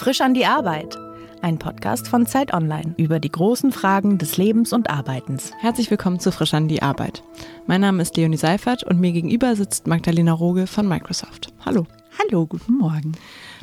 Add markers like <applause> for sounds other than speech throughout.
Frisch an die Arbeit. Ein Podcast von Zeit Online über die großen Fragen des Lebens und Arbeitens. Herzlich willkommen zu Frisch an die Arbeit. Mein Name ist Leonie Seifert und mir gegenüber sitzt Magdalena Roge von Microsoft. Hallo. Hallo, guten Morgen.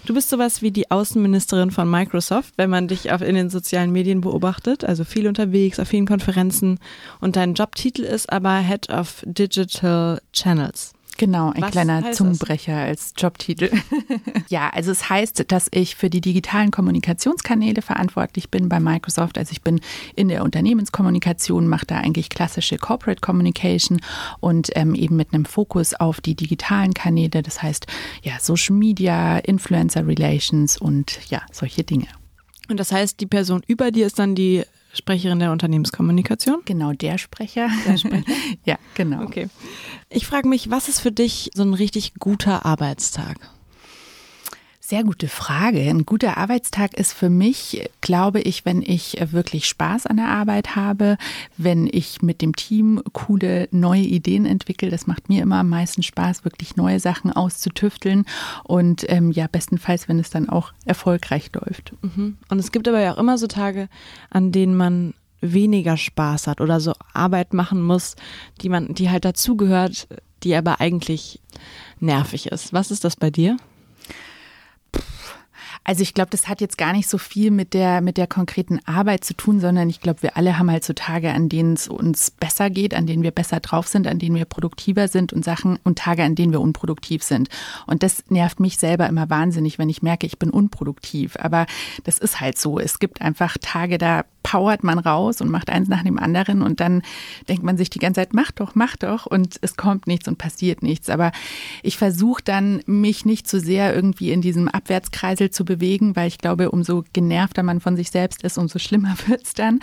Du bist sowas wie die Außenministerin von Microsoft, wenn man dich auf, in den sozialen Medien beobachtet, also viel unterwegs, auf vielen Konferenzen. Und dein Jobtitel ist aber Head of Digital Channels. Genau, ein Was kleiner Zungenbrecher das? als Jobtitel. <laughs> ja, also es heißt, dass ich für die digitalen Kommunikationskanäle verantwortlich bin bei Microsoft. Also ich bin in der Unternehmenskommunikation, mache da eigentlich klassische Corporate Communication und ähm, eben mit einem Fokus auf die digitalen Kanäle. Das heißt, ja, Social Media, Influencer Relations und ja, solche Dinge. Und das heißt, die Person über dir ist dann die Sprecherin der Unternehmenskommunikation? Genau, der Sprecher. <laughs> Der Sprecher. ja, genau. Okay. Ich frage mich, was ist für dich so ein richtig guter Arbeitstag? Sehr gute Frage. Ein guter Arbeitstag ist für mich, glaube ich, wenn ich wirklich Spaß an der Arbeit habe, wenn ich mit dem Team coole neue Ideen entwickle. Das macht mir immer am meisten Spaß, wirklich neue Sachen auszutüfteln und ähm, ja, bestenfalls, wenn es dann auch erfolgreich läuft. Mhm. Und es gibt aber ja auch immer so Tage, an denen man weniger Spaß hat oder so Arbeit machen muss, die man, die halt dazugehört, die aber eigentlich nervig ist. Was ist das bei dir? Also ich glaube, das hat jetzt gar nicht so viel mit der, mit der konkreten Arbeit zu tun, sondern ich glaube, wir alle haben halt so Tage, an denen es uns besser geht, an denen wir besser drauf sind, an denen wir produktiver sind und Sachen und Tage, an denen wir unproduktiv sind. Und das nervt mich selber immer wahnsinnig, wenn ich merke, ich bin unproduktiv. Aber das ist halt so. Es gibt einfach Tage, da powert man raus und macht eins nach dem anderen und dann denkt man sich die ganze Zeit, mach doch, mach doch und es kommt nichts und passiert nichts. Aber ich versuche dann, mich nicht zu sehr irgendwie in diesem Abwärtskreisel zu bewegen, weil ich glaube, umso genervter man von sich selbst ist, umso schlimmer <laughs> wird es dann,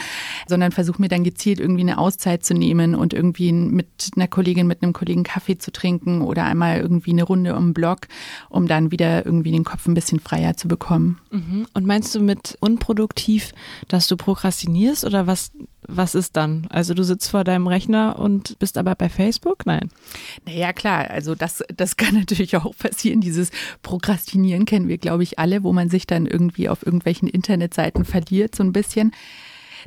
sondern versuche mir dann gezielt irgendwie eine Auszeit zu nehmen und irgendwie mit einer Kollegin, mit einem Kollegen Kaffee zu trinken oder einmal irgendwie eine Runde um den Block, um dann wieder irgendwie den Kopf ein bisschen freier zu bekommen. Mhm. Und meinst du mit unproduktiv, dass du prokrastinierst? Prokrastinierst oder was, was ist dann? Also du sitzt vor deinem Rechner und bist aber bei Facebook? Nein. Naja, klar, also das, das kann <laughs> natürlich auch passieren. Dieses Prokrastinieren kennen wir, glaube ich, alle, wo man sich dann irgendwie auf irgendwelchen Internetseiten verliert, so ein bisschen.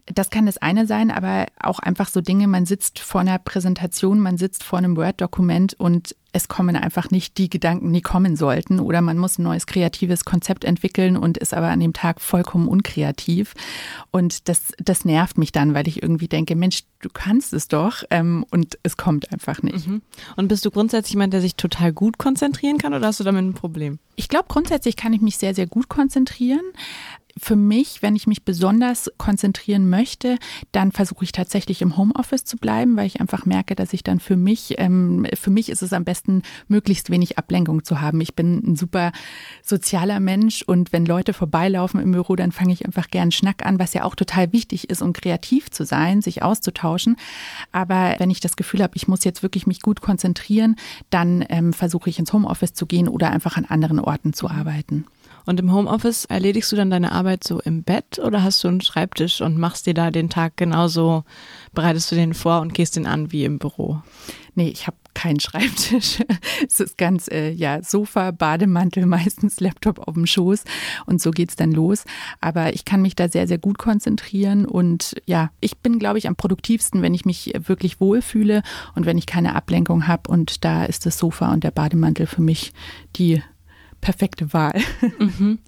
Das kann das eine sein, aber auch einfach so Dinge, man sitzt vor einer Präsentation, man sitzt vor einem Word-Dokument und es kommen einfach nicht die Gedanken, die kommen sollten. Oder man muss ein neues kreatives Konzept entwickeln und ist aber an dem Tag vollkommen unkreativ. Und das, das nervt mich dann, weil ich irgendwie denke, Mensch, du kannst es doch ähm, und es kommt einfach nicht. Mhm. Und bist du grundsätzlich jemand, der sich total gut konzentrieren kann oder hast du damit ein Problem? Ich glaube, grundsätzlich kann ich mich sehr, sehr gut konzentrieren für mich, wenn ich mich besonders konzentrieren möchte, dann versuche ich tatsächlich im Homeoffice zu bleiben, weil ich einfach merke, dass ich dann für mich, ähm, für mich ist es am besten, möglichst wenig Ablenkung zu haben. Ich bin ein super sozialer Mensch und wenn Leute vorbeilaufen im Büro, dann fange ich einfach gern Schnack an, was ja auch total wichtig ist, um kreativ zu sein, sich auszutauschen. Aber wenn ich das Gefühl habe, ich muss jetzt wirklich mich gut konzentrieren, dann ähm, versuche ich ins Homeoffice zu gehen oder einfach an anderen Orten zu arbeiten. Und im Homeoffice erledigst du dann deine Arbeit so im Bett oder hast du einen Schreibtisch und machst dir da den Tag genauso, bereitest du den vor und gehst den an wie im Büro? Nee, ich habe keinen Schreibtisch. <laughs> es ist ganz, äh, ja, Sofa, Bademantel, meistens Laptop auf dem Schoß und so geht's dann los. Aber ich kann mich da sehr, sehr gut konzentrieren und ja, ich bin, glaube ich, am produktivsten, wenn ich mich wirklich wohlfühle und wenn ich keine Ablenkung habe und da ist das Sofa und der Bademantel für mich die perfekte Wahl. <laughs> Mhm.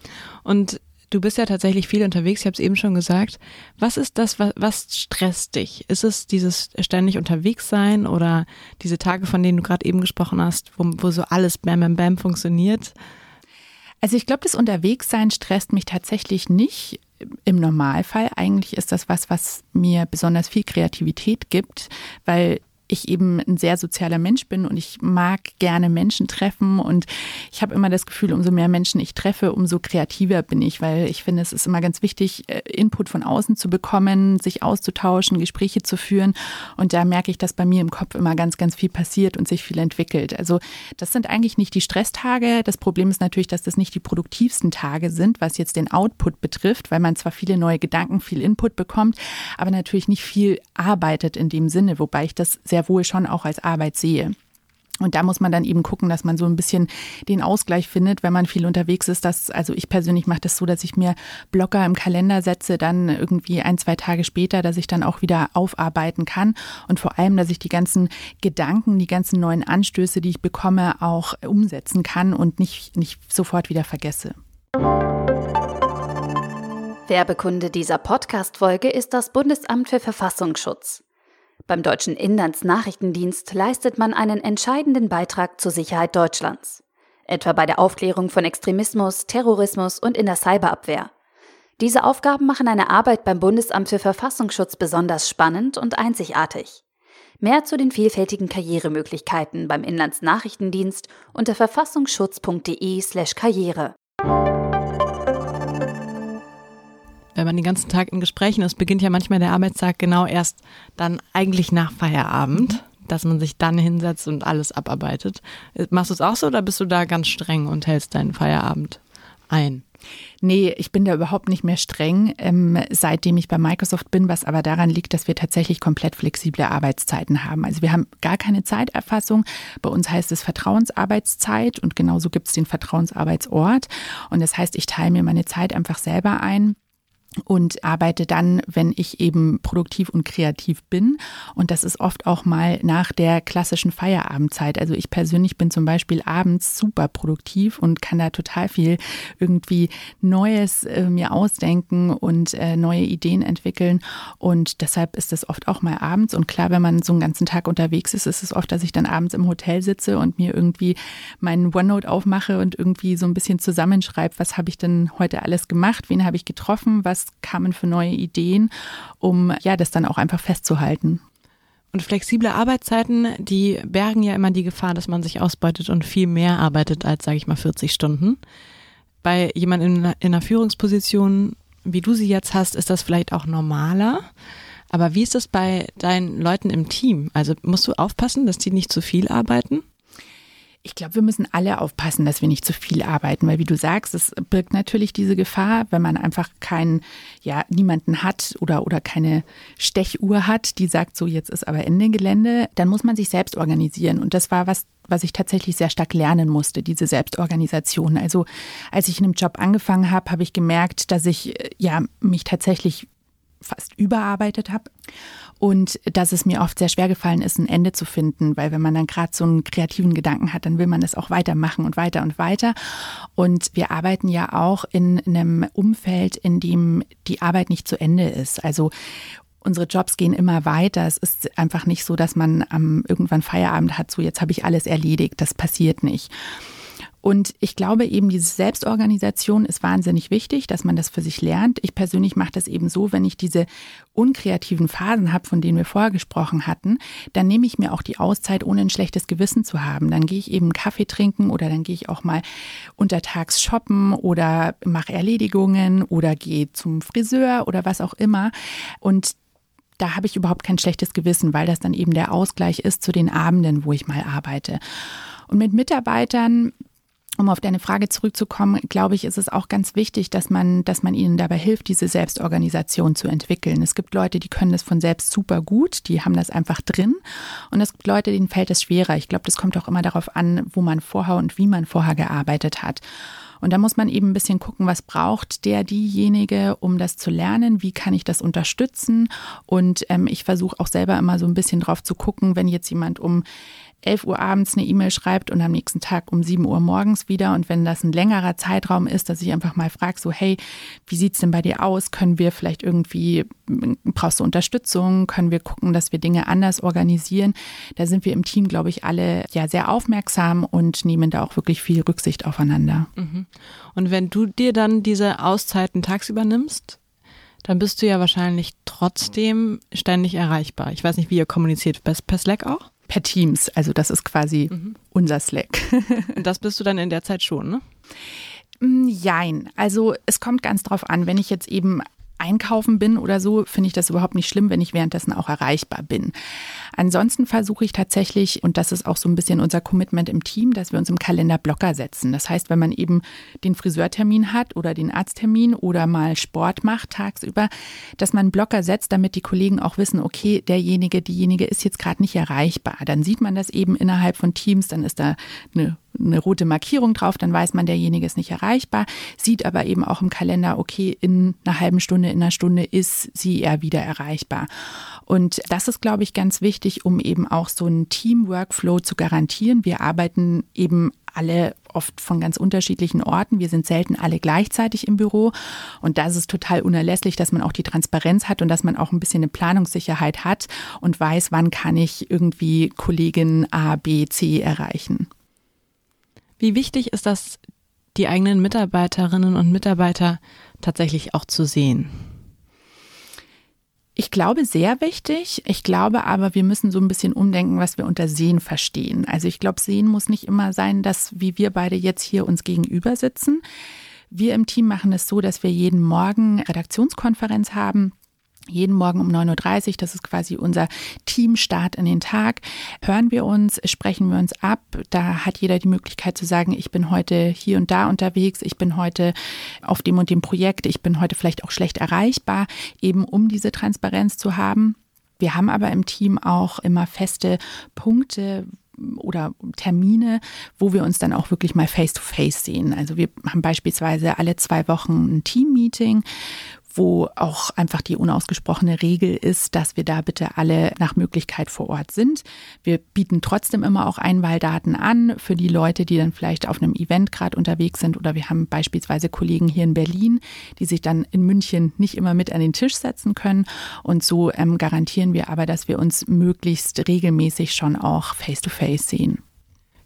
Und du bist ja tatsächlich viel unterwegs, ich habe es eben schon gesagt. Was ist das, was, was stresst dich? Ist es dieses ständig unterwegs sein oder diese Tage, von denen du gerade eben gesprochen hast, wo, wo so alles bam, bam, bam funktioniert? Also ich glaube, das Unterwegssein stresst mich tatsächlich nicht im Normalfall. Eigentlich ist das was, was mir besonders viel Kreativität gibt, weil ich eben ein sehr sozialer Mensch bin und ich mag gerne Menschen treffen und ich habe immer das Gefühl, umso mehr Menschen ich treffe, umso kreativer bin ich, weil ich finde, es ist immer ganz wichtig, äh, Input von außen zu bekommen, sich auszutauschen, Gespräche zu führen und da merke ich, dass bei mir im Kopf immer ganz, ganz viel passiert und sich viel entwickelt. Also das sind eigentlich nicht die Stresstage. Das Problem ist natürlich, dass das nicht die produktivsten Tage sind, was jetzt den Output betrifft, weil man zwar viele neue Gedanken, viel Input bekommt, aber natürlich nicht viel arbeitet in dem Sinne, wobei ich das sehr sehr wohl schon auch als Arbeit sehe. Und da muss man dann eben gucken, dass man so ein bisschen den Ausgleich findet, wenn man viel unterwegs ist. Dass, also ich persönlich mache das so, dass ich mir Blocker im Kalender setze, dann irgendwie ein, zwei Tage später, dass ich dann auch wieder aufarbeiten kann. Und vor allem, dass ich die ganzen Gedanken, die ganzen neuen Anstöße, die ich bekomme, auch umsetzen kann und nicht, nicht sofort wieder vergesse. Werbekunde dieser Podcast-Folge ist das Bundesamt für Verfassungsschutz. Beim deutschen Inlandsnachrichtendienst leistet man einen entscheidenden Beitrag zur Sicherheit Deutschlands, etwa bei der Aufklärung von Extremismus, Terrorismus und in der Cyberabwehr. Diese Aufgaben machen eine Arbeit beim Bundesamt für Verfassungsschutz besonders spannend und einzigartig. Mehr zu den vielfältigen Karrieremöglichkeiten beim Inlandsnachrichtendienst unter verfassungsschutz.de/karriere. wenn man den ganzen Tag in Gesprächen ist, beginnt ja manchmal der Arbeitstag genau erst dann eigentlich nach Feierabend, dass man sich dann hinsetzt und alles abarbeitet. Machst du es auch so oder bist du da ganz streng und hältst deinen Feierabend ein? Nee, ich bin da überhaupt nicht mehr streng, ähm, seitdem ich bei Microsoft bin, was aber daran liegt, dass wir tatsächlich komplett flexible Arbeitszeiten haben. Also wir haben gar keine Zeiterfassung. Bei uns heißt es Vertrauensarbeitszeit und genauso gibt es den Vertrauensarbeitsort. Und das heißt, ich teile mir meine Zeit einfach selber ein und arbeite dann, wenn ich eben produktiv und kreativ bin. Und das ist oft auch mal nach der klassischen Feierabendzeit. Also ich persönlich bin zum Beispiel abends super produktiv und kann da total viel irgendwie Neues äh, mir ausdenken und äh, neue Ideen entwickeln. Und deshalb ist das oft auch mal abends. Und klar, wenn man so einen ganzen Tag unterwegs ist, ist es oft, dass ich dann abends im Hotel sitze und mir irgendwie meinen OneNote aufmache und irgendwie so ein bisschen zusammenschreibe, was habe ich denn heute alles gemacht, wen habe ich getroffen, was kamen für neue Ideen, um ja das dann auch einfach festzuhalten. Und flexible Arbeitszeiten, die bergen ja immer die Gefahr, dass man sich ausbeutet und viel mehr arbeitet als, sage ich mal, 40 Stunden. Bei jemandem in, in einer Führungsposition, wie du sie jetzt hast, ist das vielleicht auch normaler. Aber wie ist das bei deinen Leuten im Team? Also musst du aufpassen, dass die nicht zu viel arbeiten? Ich glaube, wir müssen alle aufpassen, dass wir nicht zu viel arbeiten, weil wie du sagst, es birgt natürlich diese Gefahr, wenn man einfach keinen, ja, niemanden hat oder, oder keine Stechuhr hat, die sagt, so jetzt ist aber Ende Gelände, dann muss man sich selbst organisieren. Und das war was, was ich tatsächlich sehr stark lernen musste, diese Selbstorganisation. Also als ich in einem Job angefangen habe, habe ich gemerkt, dass ich ja mich tatsächlich fast überarbeitet habe und dass es mir oft sehr schwer gefallen ist, ein Ende zu finden, weil wenn man dann gerade so einen kreativen Gedanken hat, dann will man das auch weitermachen und weiter und weiter. Und wir arbeiten ja auch in einem Umfeld, in dem die Arbeit nicht zu Ende ist. Also unsere Jobs gehen immer weiter. Es ist einfach nicht so, dass man ähm, irgendwann Feierabend hat, so jetzt habe ich alles erledigt. Das passiert nicht. Und ich glaube eben, diese Selbstorganisation ist wahnsinnig wichtig, dass man das für sich lernt. Ich persönlich mache das eben so, wenn ich diese unkreativen Phasen habe, von denen wir vorher gesprochen hatten, dann nehme ich mir auch die Auszeit, ohne ein schlechtes Gewissen zu haben. Dann gehe ich eben Kaffee trinken oder dann gehe ich auch mal untertags shoppen oder mache Erledigungen oder gehe zum Friseur oder was auch immer. Und da habe ich überhaupt kein schlechtes Gewissen, weil das dann eben der Ausgleich ist zu den Abenden, wo ich mal arbeite. Und mit Mitarbeitern um auf deine Frage zurückzukommen, glaube ich, ist es auch ganz wichtig, dass man, dass man ihnen dabei hilft, diese Selbstorganisation zu entwickeln. Es gibt Leute, die können das von selbst super gut, die haben das einfach drin. Und es gibt Leute, denen fällt es schwerer. Ich glaube, das kommt auch immer darauf an, wo man vorher und wie man vorher gearbeitet hat. Und da muss man eben ein bisschen gucken, was braucht der diejenige, um das zu lernen, wie kann ich das unterstützen. Und ähm, ich versuche auch selber immer so ein bisschen drauf zu gucken, wenn jetzt jemand um 11 Uhr abends eine E-Mail schreibt und am nächsten Tag um 7 Uhr morgens wieder. Und wenn das ein längerer Zeitraum ist, dass ich einfach mal frage, so, hey, wie sieht's denn bei dir aus? Können wir vielleicht irgendwie, brauchst du Unterstützung? Können wir gucken, dass wir Dinge anders organisieren? Da sind wir im Team, glaube ich, alle ja sehr aufmerksam und nehmen da auch wirklich viel Rücksicht aufeinander. Mhm. Und wenn du dir dann diese Auszeiten tagsüber nimmst, dann bist du ja wahrscheinlich trotzdem ständig erreichbar. Ich weiß nicht, wie ihr kommuniziert. Per Slack auch? Per Teams. Also das ist quasi mhm. unser Slack. <laughs> Und das bist du dann in der Zeit schon, ne? Mm, jein. Also es kommt ganz drauf an, wenn ich jetzt eben einkaufen bin oder so, finde ich das überhaupt nicht schlimm, wenn ich währenddessen auch erreichbar bin. Ansonsten versuche ich tatsächlich, und das ist auch so ein bisschen unser Commitment im Team, dass wir uns im Kalender Blocker setzen. Das heißt, wenn man eben den Friseurtermin hat oder den Arzttermin oder mal Sport macht tagsüber, dass man Blocker setzt, damit die Kollegen auch wissen, okay, derjenige, diejenige ist jetzt gerade nicht erreichbar. Dann sieht man das eben innerhalb von Teams, dann ist da eine eine rote Markierung drauf, dann weiß man, derjenige ist nicht erreichbar, sieht aber eben auch im Kalender, okay, in einer halben Stunde, in einer Stunde ist sie eher wieder erreichbar. Und das ist, glaube ich, ganz wichtig, um eben auch so einen Team-Workflow zu garantieren. Wir arbeiten eben alle oft von ganz unterschiedlichen Orten. Wir sind selten alle gleichzeitig im Büro. Und da ist es total unerlässlich, dass man auch die Transparenz hat und dass man auch ein bisschen eine Planungssicherheit hat und weiß, wann kann ich irgendwie Kollegin A, B, C erreichen. Wie wichtig ist das, die eigenen Mitarbeiterinnen und Mitarbeiter tatsächlich auch zu sehen? Ich glaube, sehr wichtig. Ich glaube aber, wir müssen so ein bisschen umdenken, was wir unter Sehen verstehen. Also ich glaube, Sehen muss nicht immer sein, dass wie wir beide jetzt hier uns gegenüber sitzen. Wir im Team machen es so, dass wir jeden Morgen Redaktionskonferenz haben jeden Morgen um 9.30 Uhr, das ist quasi unser Teamstart in den Tag, hören wir uns, sprechen wir uns ab. Da hat jeder die Möglichkeit zu sagen, ich bin heute hier und da unterwegs, ich bin heute auf dem und dem Projekt, ich bin heute vielleicht auch schlecht erreichbar, eben um diese Transparenz zu haben. Wir haben aber im Team auch immer feste Punkte, oder Termine, wo wir uns dann auch wirklich mal face-to-face -face sehen. Also wir haben beispielsweise alle zwei Wochen ein Team-Meeting, wo auch einfach die unausgesprochene Regel ist, dass wir da bitte alle nach Möglichkeit vor Ort sind. Wir bieten trotzdem immer auch Einwahldaten an für die Leute, die dann vielleicht auf einem Event gerade unterwegs sind oder wir haben beispielsweise Kollegen hier in Berlin, die sich dann in München nicht immer mit an den Tisch setzen können und so ähm, garantieren wir aber, dass wir uns möglichst regelmäßig schon auch face-to-face -face sehen.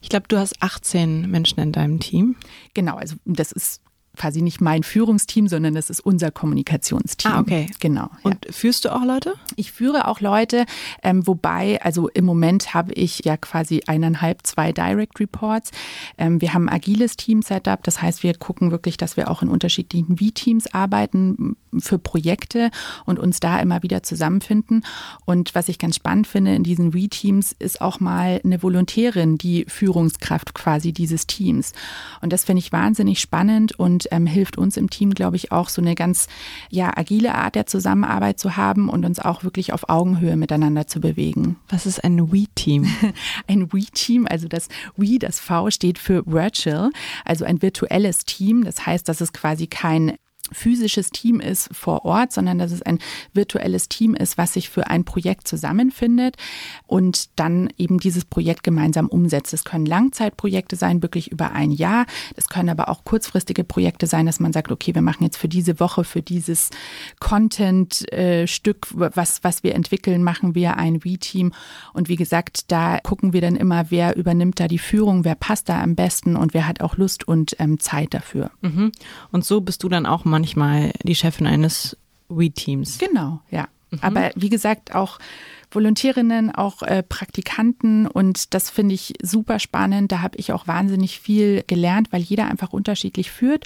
Ich glaube, du hast 18 Menschen in deinem Team. Genau, also das ist quasi nicht mein Führungsteam, sondern das ist unser Kommunikationsteam. Ah, okay. Genau. Und ja. führst du auch Leute? Ich führe auch Leute, ähm, wobei, also im Moment habe ich ja quasi eineinhalb, zwei Direct Reports. Ähm, wir haben ein agiles Team-Setup, das heißt, wir gucken wirklich, dass wir auch in unterschiedlichen V-Teams arbeiten für Projekte und uns da immer wieder zusammenfinden. Und was ich ganz spannend finde in diesen V-Teams, ist auch mal eine Volontärin, die Führungskraft quasi dieses Teams. Und das finde ich wahnsinnig spannend und ähm, hilft uns im Team, glaube ich, auch so eine ganz ja, agile Art der Zusammenarbeit zu haben und uns auch wirklich auf Augenhöhe miteinander zu bewegen. Was ist ein We-Team? <laughs> ein We-Team, also das We, das V steht für Virtual, also ein virtuelles Team. Das heißt, dass es quasi kein physisches Team ist vor Ort, sondern dass es ein virtuelles Team ist, was sich für ein Projekt zusammenfindet und dann eben dieses Projekt gemeinsam umsetzt. Es können Langzeitprojekte sein, wirklich über ein Jahr. Es können aber auch kurzfristige Projekte sein, dass man sagt, okay, wir machen jetzt für diese Woche, für dieses Content-Stück, was, was wir entwickeln, machen wir ein V-Team. Und wie gesagt, da gucken wir dann immer, wer übernimmt da die Führung, wer passt da am besten und wer hat auch Lust und ähm, Zeit dafür. Mhm. Und so bist du dann auch manchmal manchmal die Chefin eines We-Teams. Genau, ja. Mhm. Aber wie gesagt, auch Volontärinnen, auch äh, Praktikanten und das finde ich super spannend. Da habe ich auch wahnsinnig viel gelernt, weil jeder einfach unterschiedlich führt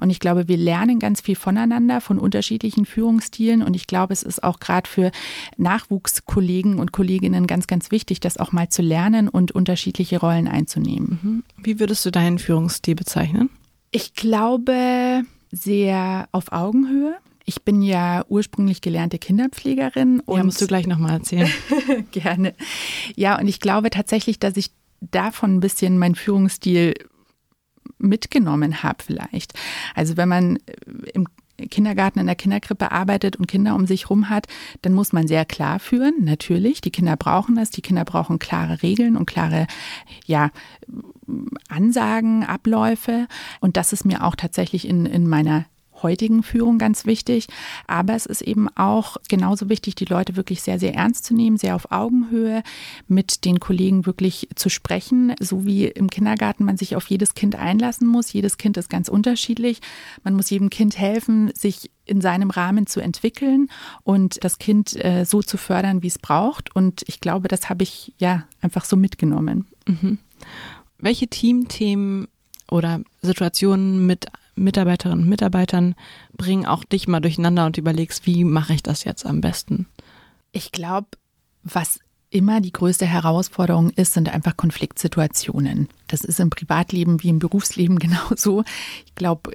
und ich glaube, wir lernen ganz viel voneinander, von unterschiedlichen Führungsstilen und ich glaube, es ist auch gerade für Nachwuchskollegen und Kolleginnen ganz, ganz wichtig, das auch mal zu lernen und unterschiedliche Rollen einzunehmen. Mhm. Wie würdest du deinen Führungsstil bezeichnen? Ich glaube, sehr auf Augenhöhe. Ich bin ja ursprünglich gelernte Kinderpflegerin. Und ja, musst du gleich nochmal erzählen. <laughs> Gerne. Ja, und ich glaube tatsächlich, dass ich davon ein bisschen meinen Führungsstil mitgenommen habe vielleicht. Also wenn man im Kindergarten in der Kinderkrippe arbeitet und Kinder um sich rum hat, dann muss man sehr klar führen. Natürlich, die Kinder brauchen das. Die Kinder brauchen klare Regeln und klare, ja, Ansagen, Abläufe. Und das ist mir auch tatsächlich in, in meiner heutigen Führung ganz wichtig. Aber es ist eben auch genauso wichtig, die Leute wirklich sehr, sehr ernst zu nehmen, sehr auf Augenhöhe mit den Kollegen wirklich zu sprechen, so wie im Kindergarten man sich auf jedes Kind einlassen muss. Jedes Kind ist ganz unterschiedlich. Man muss jedem Kind helfen, sich in seinem Rahmen zu entwickeln und das Kind äh, so zu fördern, wie es braucht. Und ich glaube, das habe ich ja einfach so mitgenommen. Mhm. Welche Teamthemen oder Situationen mit Mitarbeiterinnen und Mitarbeitern bringen auch dich mal durcheinander und überlegst, wie mache ich das jetzt am besten? Ich glaube, was immer die größte Herausforderung ist, sind einfach Konfliktsituationen. Das ist im Privatleben wie im Berufsleben <laughs> genauso. Ich glaube,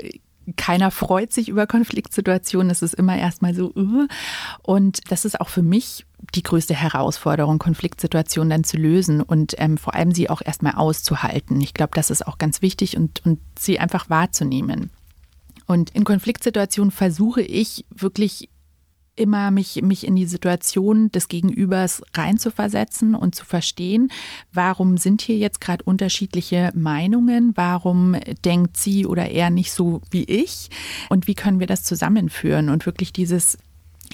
keiner freut sich über Konfliktsituationen. Es ist immer erstmal so. Und das ist auch für mich die größte Herausforderung, Konfliktsituationen dann zu lösen und ähm, vor allem sie auch erstmal auszuhalten. Ich glaube, das ist auch ganz wichtig und, und sie einfach wahrzunehmen. Und in Konfliktsituationen versuche ich wirklich immer mich, mich in die Situation des Gegenübers reinzuversetzen und zu verstehen, warum sind hier jetzt gerade unterschiedliche Meinungen, warum denkt sie oder er nicht so wie ich und wie können wir das zusammenführen und wirklich dieses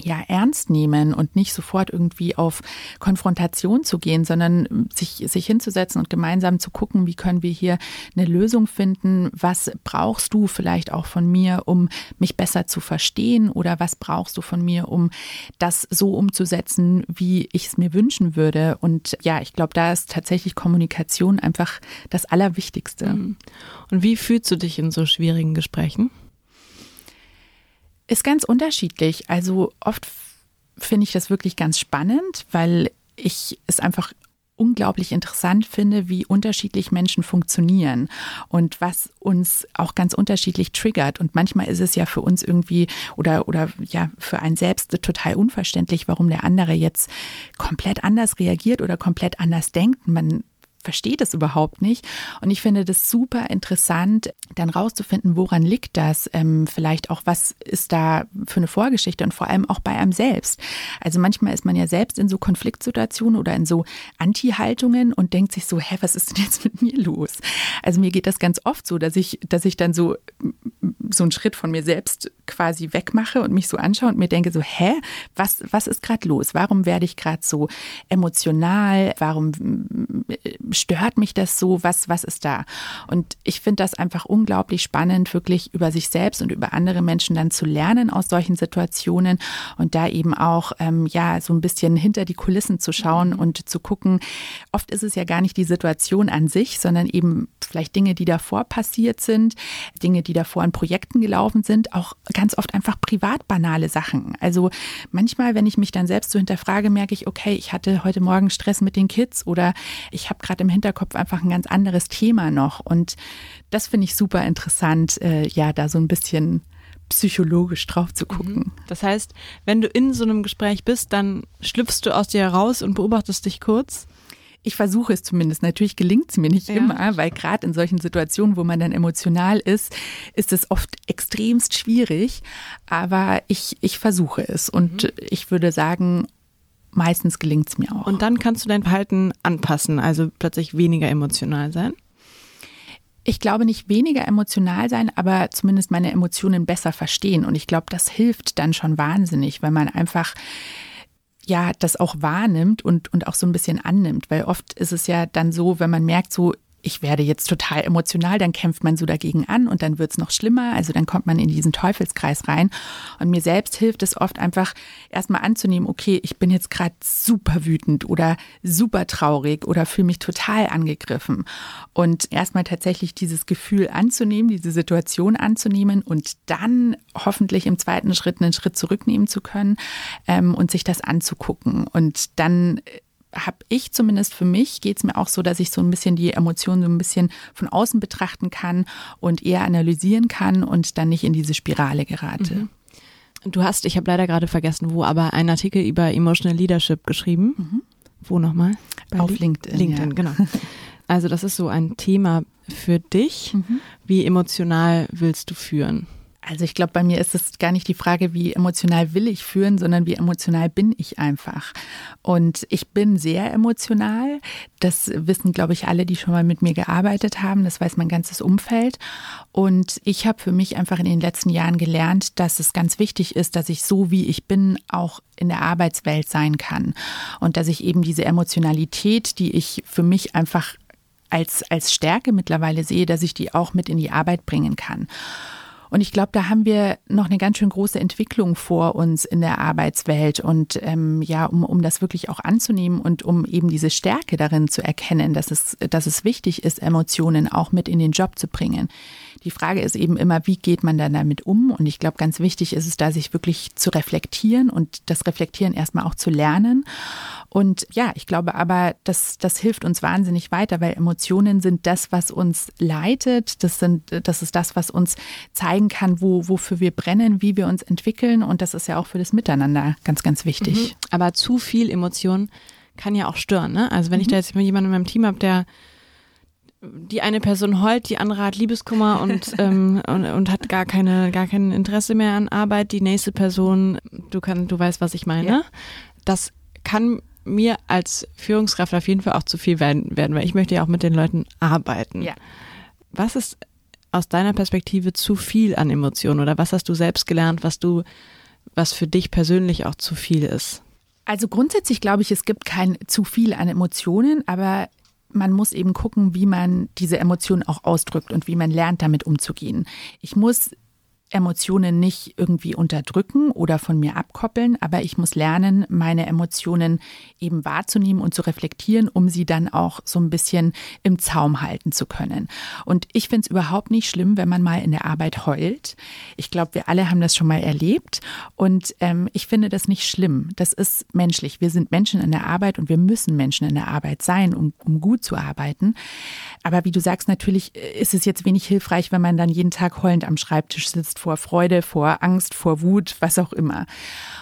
ja ernst nehmen und nicht sofort irgendwie auf Konfrontation zu gehen, sondern sich, sich hinzusetzen und gemeinsam zu gucken, wie können wir hier eine Lösung finden, was brauchst du vielleicht auch von mir, um mich besser zu verstehen oder was brauchst du von mir, um das so umzusetzen, wie ich es mir wünschen würde. Und ja, ich glaube, da ist tatsächlich Kommunikation einfach das Allerwichtigste. Mhm. Und wie fühlst du dich in so schwierigen Gesprächen? Ist ganz unterschiedlich. Also oft finde ich das wirklich ganz spannend, weil ich es einfach unglaublich interessant finde, wie unterschiedlich Menschen funktionieren und was uns auch ganz unterschiedlich triggert. Und manchmal ist es ja für uns irgendwie oder, oder ja, für einen selbst total unverständlich, warum der andere jetzt komplett anders reagiert oder komplett anders denkt. Man versteht es überhaupt nicht. Und ich finde das super interessant, dann rauszufinden, woran liegt das? Ähm, vielleicht auch, was ist da für eine Vorgeschichte und vor allem auch bei einem selbst. Also manchmal ist man ja selbst in so Konfliktsituationen oder in so Anti-Haltungen und denkt sich so, hä, was ist denn jetzt mit mir los? Also mir geht das ganz oft so, dass ich, dass ich dann so, so einen Schritt von mir selbst quasi wegmache und mich so anschaue und mir denke so, hä, was, was ist gerade los? Warum werde ich gerade so emotional? Warum stört mich das so? Was, was ist da? Und ich finde das einfach unglaublich spannend, wirklich über sich selbst und über andere Menschen dann zu lernen aus solchen Situationen und da eben auch, ähm, ja, so ein bisschen hinter die Kulissen zu schauen und zu gucken. Oft ist es ja gar nicht die Situation an sich, sondern eben vielleicht Dinge, die davor passiert sind, Dinge, die davor in Projekten gelaufen sind, auch ganz oft einfach privat banale Sachen. Also manchmal, wenn ich mich dann selbst so hinterfrage, merke ich, okay, ich hatte heute Morgen Stress mit den Kids oder ich habe gerade gerade im Hinterkopf einfach ein ganz anderes Thema noch. Und das finde ich super interessant, äh, ja, da so ein bisschen psychologisch drauf zu gucken. Mhm. Das heißt, wenn du in so einem Gespräch bist, dann schlüpfst du aus dir heraus und beobachtest dich kurz. Ich versuche es zumindest. Natürlich gelingt es mir nicht ja. immer, weil gerade in solchen Situationen, wo man dann emotional ist, ist es oft extremst schwierig. Aber ich, ich versuche es. Und mhm. ich würde sagen, meistens gelingt es mir auch. Und dann kannst du dein Verhalten anpassen, also plötzlich weniger emotional sein? Ich glaube nicht weniger emotional sein, aber zumindest meine Emotionen besser verstehen. Und ich glaube, das hilft dann schon wahnsinnig, weil man einfach ja das auch wahrnimmt und, und auch so ein bisschen annimmt. Weil oft ist es ja dann so, wenn man merkt, so ich werde jetzt total emotional, dann kämpft man so dagegen an und dann wird es noch schlimmer. Also dann kommt man in diesen Teufelskreis rein. Und mir selbst hilft es oft einfach erstmal anzunehmen, okay, ich bin jetzt gerade super wütend oder super traurig oder fühle mich total angegriffen. Und erstmal tatsächlich dieses Gefühl anzunehmen, diese Situation anzunehmen und dann hoffentlich im zweiten Schritt einen Schritt zurücknehmen zu können ähm, und sich das anzugucken. Und dann habe ich zumindest für mich, geht es mir auch so, dass ich so ein bisschen die Emotionen so ein bisschen von außen betrachten kann und eher analysieren kann und dann nicht in diese Spirale gerate. Mhm. Du hast, ich habe leider gerade vergessen, wo, aber einen Artikel über Emotional Leadership geschrieben. Mhm. Wo nochmal? Auf LinkedIn. LinkedIn, ja. genau. <laughs> Also das ist so ein Thema für dich. Mhm. Wie emotional willst du führen? Also ich glaube, bei mir ist es gar nicht die Frage, wie emotional will ich führen, sondern wie emotional bin ich einfach. Und ich bin sehr emotional. Das wissen, glaube ich, alle, die schon mal mit mir gearbeitet haben. Das weiß mein ganzes Umfeld. Und ich habe für mich einfach in den letzten Jahren gelernt, dass es ganz wichtig ist, dass ich so, wie ich bin, auch in der Arbeitswelt sein kann. Und dass ich eben diese Emotionalität, die ich für mich einfach als, als Stärke mittlerweile sehe, dass ich die auch mit in die Arbeit bringen kann. Und ich glaube, da haben wir noch eine ganz schön große Entwicklung vor uns in der Arbeitswelt. Und ähm, ja, um, um das wirklich auch anzunehmen und um eben diese Stärke darin zu erkennen, dass es, dass es wichtig ist, Emotionen auch mit in den Job zu bringen. Die Frage ist eben immer, wie geht man dann damit um? Und ich glaube, ganz wichtig ist es da, sich wirklich zu reflektieren und das Reflektieren erstmal auch zu lernen. Und ja, ich glaube aber, das, das hilft uns wahnsinnig weiter, weil Emotionen sind das, was uns leitet. Das, sind, das ist das, was uns zeigen kann, wo, wofür wir brennen, wie wir uns entwickeln. Und das ist ja auch für das Miteinander ganz, ganz wichtig. Mhm. Aber zu viel Emotion kann ja auch stören. Ne? Also wenn mhm. ich da jetzt jemanden in meinem Team habe, der die eine Person heult, die andere hat Liebeskummer und, <laughs> ähm, und, und, hat gar keine, gar kein Interesse mehr an Arbeit. Die nächste Person, du kann, du weißt, was ich meine. Ja. Das kann mir als Führungskraft auf jeden Fall auch zu viel werden, werden, weil ich möchte ja auch mit den Leuten arbeiten. Ja. Was ist aus deiner Perspektive zu viel an Emotionen oder was hast du selbst gelernt, was du, was für dich persönlich auch zu viel ist? Also grundsätzlich glaube ich, es gibt kein zu viel an Emotionen, aber man muss eben gucken, wie man diese Emotionen auch ausdrückt und wie man lernt, damit umzugehen. Ich muss Emotionen nicht irgendwie unterdrücken oder von mir abkoppeln, aber ich muss lernen, meine Emotionen eben wahrzunehmen und zu reflektieren, um sie dann auch so ein bisschen im Zaum halten zu können. Und ich finde es überhaupt nicht schlimm, wenn man mal in der Arbeit heult. Ich glaube, wir alle haben das schon mal erlebt und ähm, ich finde das nicht schlimm. Das ist menschlich. Wir sind Menschen in der Arbeit und wir müssen Menschen in der Arbeit sein, um, um gut zu arbeiten. Aber wie du sagst, natürlich ist es jetzt wenig hilfreich, wenn man dann jeden Tag heulend am Schreibtisch sitzt vor Freude, vor Angst, vor Wut, was auch immer.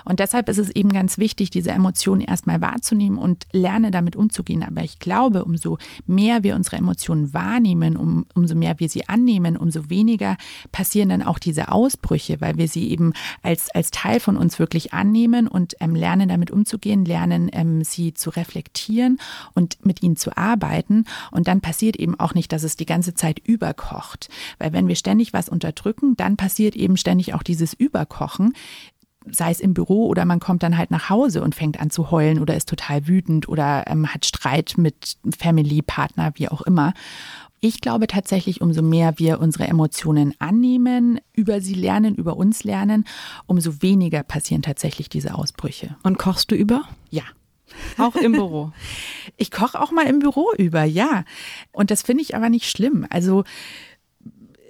Und deshalb ist es eben ganz wichtig, diese Emotionen erstmal wahrzunehmen und lerne damit umzugehen. Aber ich glaube, umso mehr wir unsere Emotionen wahrnehmen, um, umso mehr wir sie annehmen, umso weniger passieren dann auch diese Ausbrüche, weil wir sie eben als, als Teil von uns wirklich annehmen und ähm, lernen damit umzugehen, lernen ähm, sie zu reflektieren und mit ihnen zu arbeiten. Und dann passiert eben auch nicht, dass es die ganze Zeit überkocht. Weil wenn wir ständig was unterdrücken, dann passiert passiert eben ständig auch dieses Überkochen sei es im Büro oder man kommt dann halt nach Hause und fängt an zu heulen oder ist total wütend oder ähm, hat Streit mit Family, Partner, wie auch immer. Ich glaube tatsächlich, umso mehr wir unsere Emotionen annehmen, über sie lernen, über uns lernen, umso weniger passieren tatsächlich diese Ausbrüche. Und kochst du über? Ja. Auch im Büro. <laughs> ich koche auch mal im Büro über, ja. Und das finde ich aber nicht schlimm. Also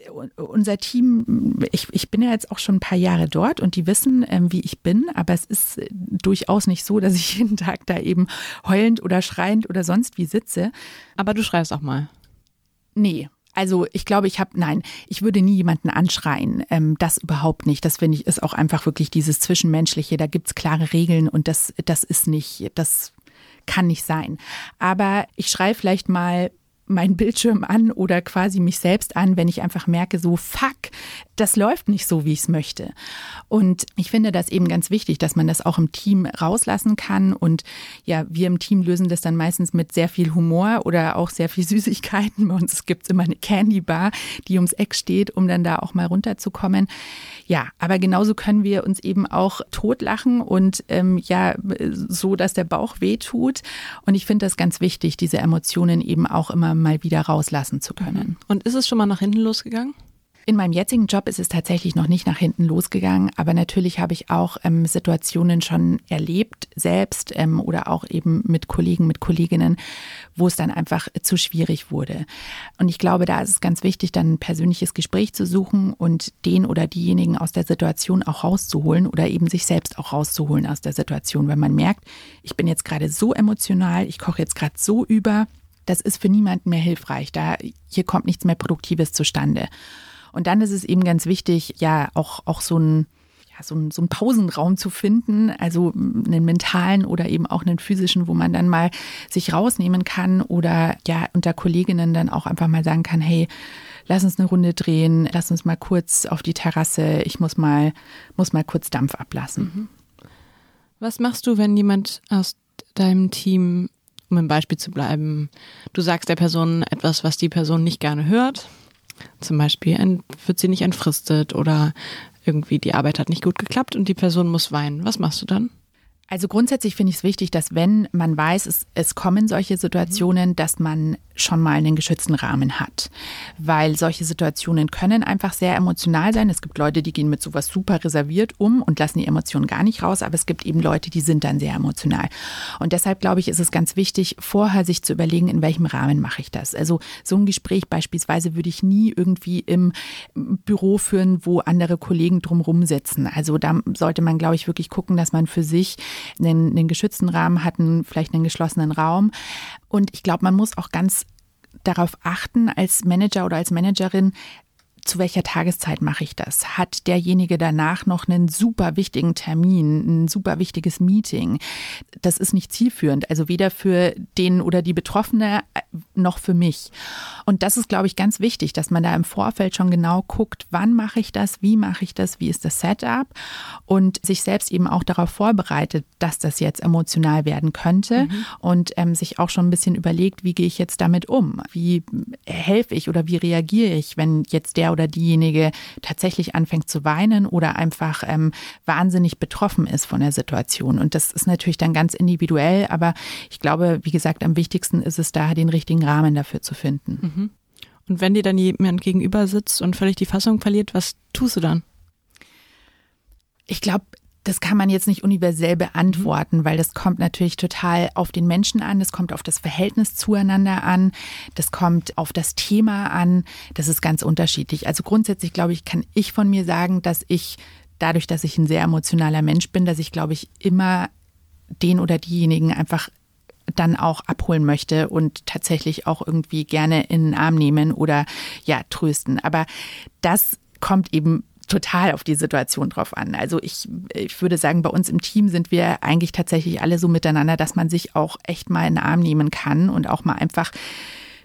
unser Team, ich, ich bin ja jetzt auch schon ein paar Jahre dort und die wissen, ähm, wie ich bin, aber es ist durchaus nicht so, dass ich <laughs> jeden Tag da eben heulend oder schreiend oder sonst wie sitze. Aber du schreibst auch mal. Nee, also ich glaube, ich habe, nein, ich würde nie jemanden anschreien. Ähm, das überhaupt nicht. Das finde ich ist auch einfach wirklich dieses Zwischenmenschliche. Da gibt es klare Regeln und das, das ist nicht, das kann nicht sein. Aber ich schreie vielleicht mal meinen Bildschirm an oder quasi mich selbst an, wenn ich einfach merke, so fuck, das läuft nicht so, wie ich es möchte. Und ich finde das eben ganz wichtig, dass man das auch im Team rauslassen kann. Und ja, wir im Team lösen das dann meistens mit sehr viel Humor oder auch sehr viel <laughs> Süßigkeiten. Bei uns gibt es immer eine Candy Bar, die ums Eck steht, um dann da auch mal runterzukommen. Ja, aber genauso können wir uns eben auch totlachen und ähm, ja, so, dass der Bauch wehtut. Und ich finde das ganz wichtig, diese Emotionen eben auch immer mal wieder rauslassen zu können. Und ist es schon mal nach hinten losgegangen? In meinem jetzigen Job ist es tatsächlich noch nicht nach hinten losgegangen, aber natürlich habe ich auch ähm, Situationen schon erlebt, selbst ähm, oder auch eben mit Kollegen, mit Kolleginnen, wo es dann einfach zu schwierig wurde. Und ich glaube, da ist es ganz wichtig, dann ein persönliches Gespräch zu suchen und den oder diejenigen aus der Situation auch rauszuholen oder eben sich selbst auch rauszuholen aus der Situation, wenn man merkt, ich bin jetzt gerade so emotional, ich koche jetzt gerade so über, das ist für niemanden mehr hilfreich. Da hier kommt nichts mehr Produktives zustande. Und dann ist es eben ganz wichtig, ja, auch, auch so ein so, ein, so einen Pausenraum zu finden, also einen mentalen oder eben auch einen physischen, wo man dann mal sich rausnehmen kann oder ja unter Kolleginnen dann auch einfach mal sagen kann, hey, lass uns eine Runde drehen, lass uns mal kurz auf die Terrasse, ich muss mal, muss mal kurz Dampf ablassen. Mhm. Was machst du, wenn jemand aus deinem Team, um im Beispiel zu bleiben, du sagst der Person etwas, was die Person nicht gerne hört, zum Beispiel wird sie nicht entfristet oder irgendwie die Arbeit hat nicht gut geklappt und die Person muss weinen. Was machst du dann? Also grundsätzlich finde ich es wichtig, dass wenn man weiß, es, es kommen solche Situationen, dass man schon mal einen geschützten Rahmen hat. Weil solche Situationen können einfach sehr emotional sein. Es gibt Leute, die gehen mit sowas super reserviert um und lassen die Emotionen gar nicht raus, aber es gibt eben Leute, die sind dann sehr emotional. Und deshalb glaube ich, ist es ganz wichtig, vorher sich zu überlegen, in welchem Rahmen mache ich das. Also so ein Gespräch beispielsweise würde ich nie irgendwie im Büro führen, wo andere Kollegen drumherum sitzen. Also da sollte man, glaube ich, wirklich gucken, dass man für sich einen, einen geschützten Rahmen hatten, vielleicht einen geschlossenen Raum. Und ich glaube, man muss auch ganz darauf achten, als Manager oder als Managerin, zu welcher Tageszeit mache ich das? Hat derjenige danach noch einen super wichtigen Termin, ein super wichtiges Meeting? Das ist nicht zielführend, also weder für den oder die Betroffene äh, noch für mich. Und das ist, glaube ich, ganz wichtig, dass man da im Vorfeld schon genau guckt, wann mache ich das, wie mache ich das, wie ist das Setup und sich selbst eben auch darauf vorbereitet, dass das jetzt emotional werden könnte mhm. und ähm, sich auch schon ein bisschen überlegt, wie gehe ich jetzt damit um? Wie helfe ich oder wie reagiere ich, wenn jetzt der oder diejenige tatsächlich anfängt zu weinen oder einfach ähm, wahnsinnig betroffen ist von der Situation. Und das ist natürlich dann ganz individuell, aber ich glaube, wie gesagt, am wichtigsten ist es da, den richtigen Rahmen dafür zu finden. Mhm. Und wenn dir dann jemand gegenüber sitzt und völlig die Fassung verliert, was tust du dann? Ich glaube, das kann man jetzt nicht universell beantworten, weil das kommt natürlich total auf den Menschen an, das kommt auf das Verhältnis zueinander an, das kommt auf das Thema an, das ist ganz unterschiedlich. Also grundsätzlich, glaube ich, kann ich von mir sagen, dass ich dadurch, dass ich ein sehr emotionaler Mensch bin, dass ich, glaube ich, immer den oder diejenigen einfach dann auch abholen möchte und tatsächlich auch irgendwie gerne in den Arm nehmen oder ja, trösten. Aber das kommt eben total auf die Situation drauf an. Also ich, ich würde sagen, bei uns im Team sind wir eigentlich tatsächlich alle so miteinander, dass man sich auch echt mal in den Arm nehmen kann und auch mal einfach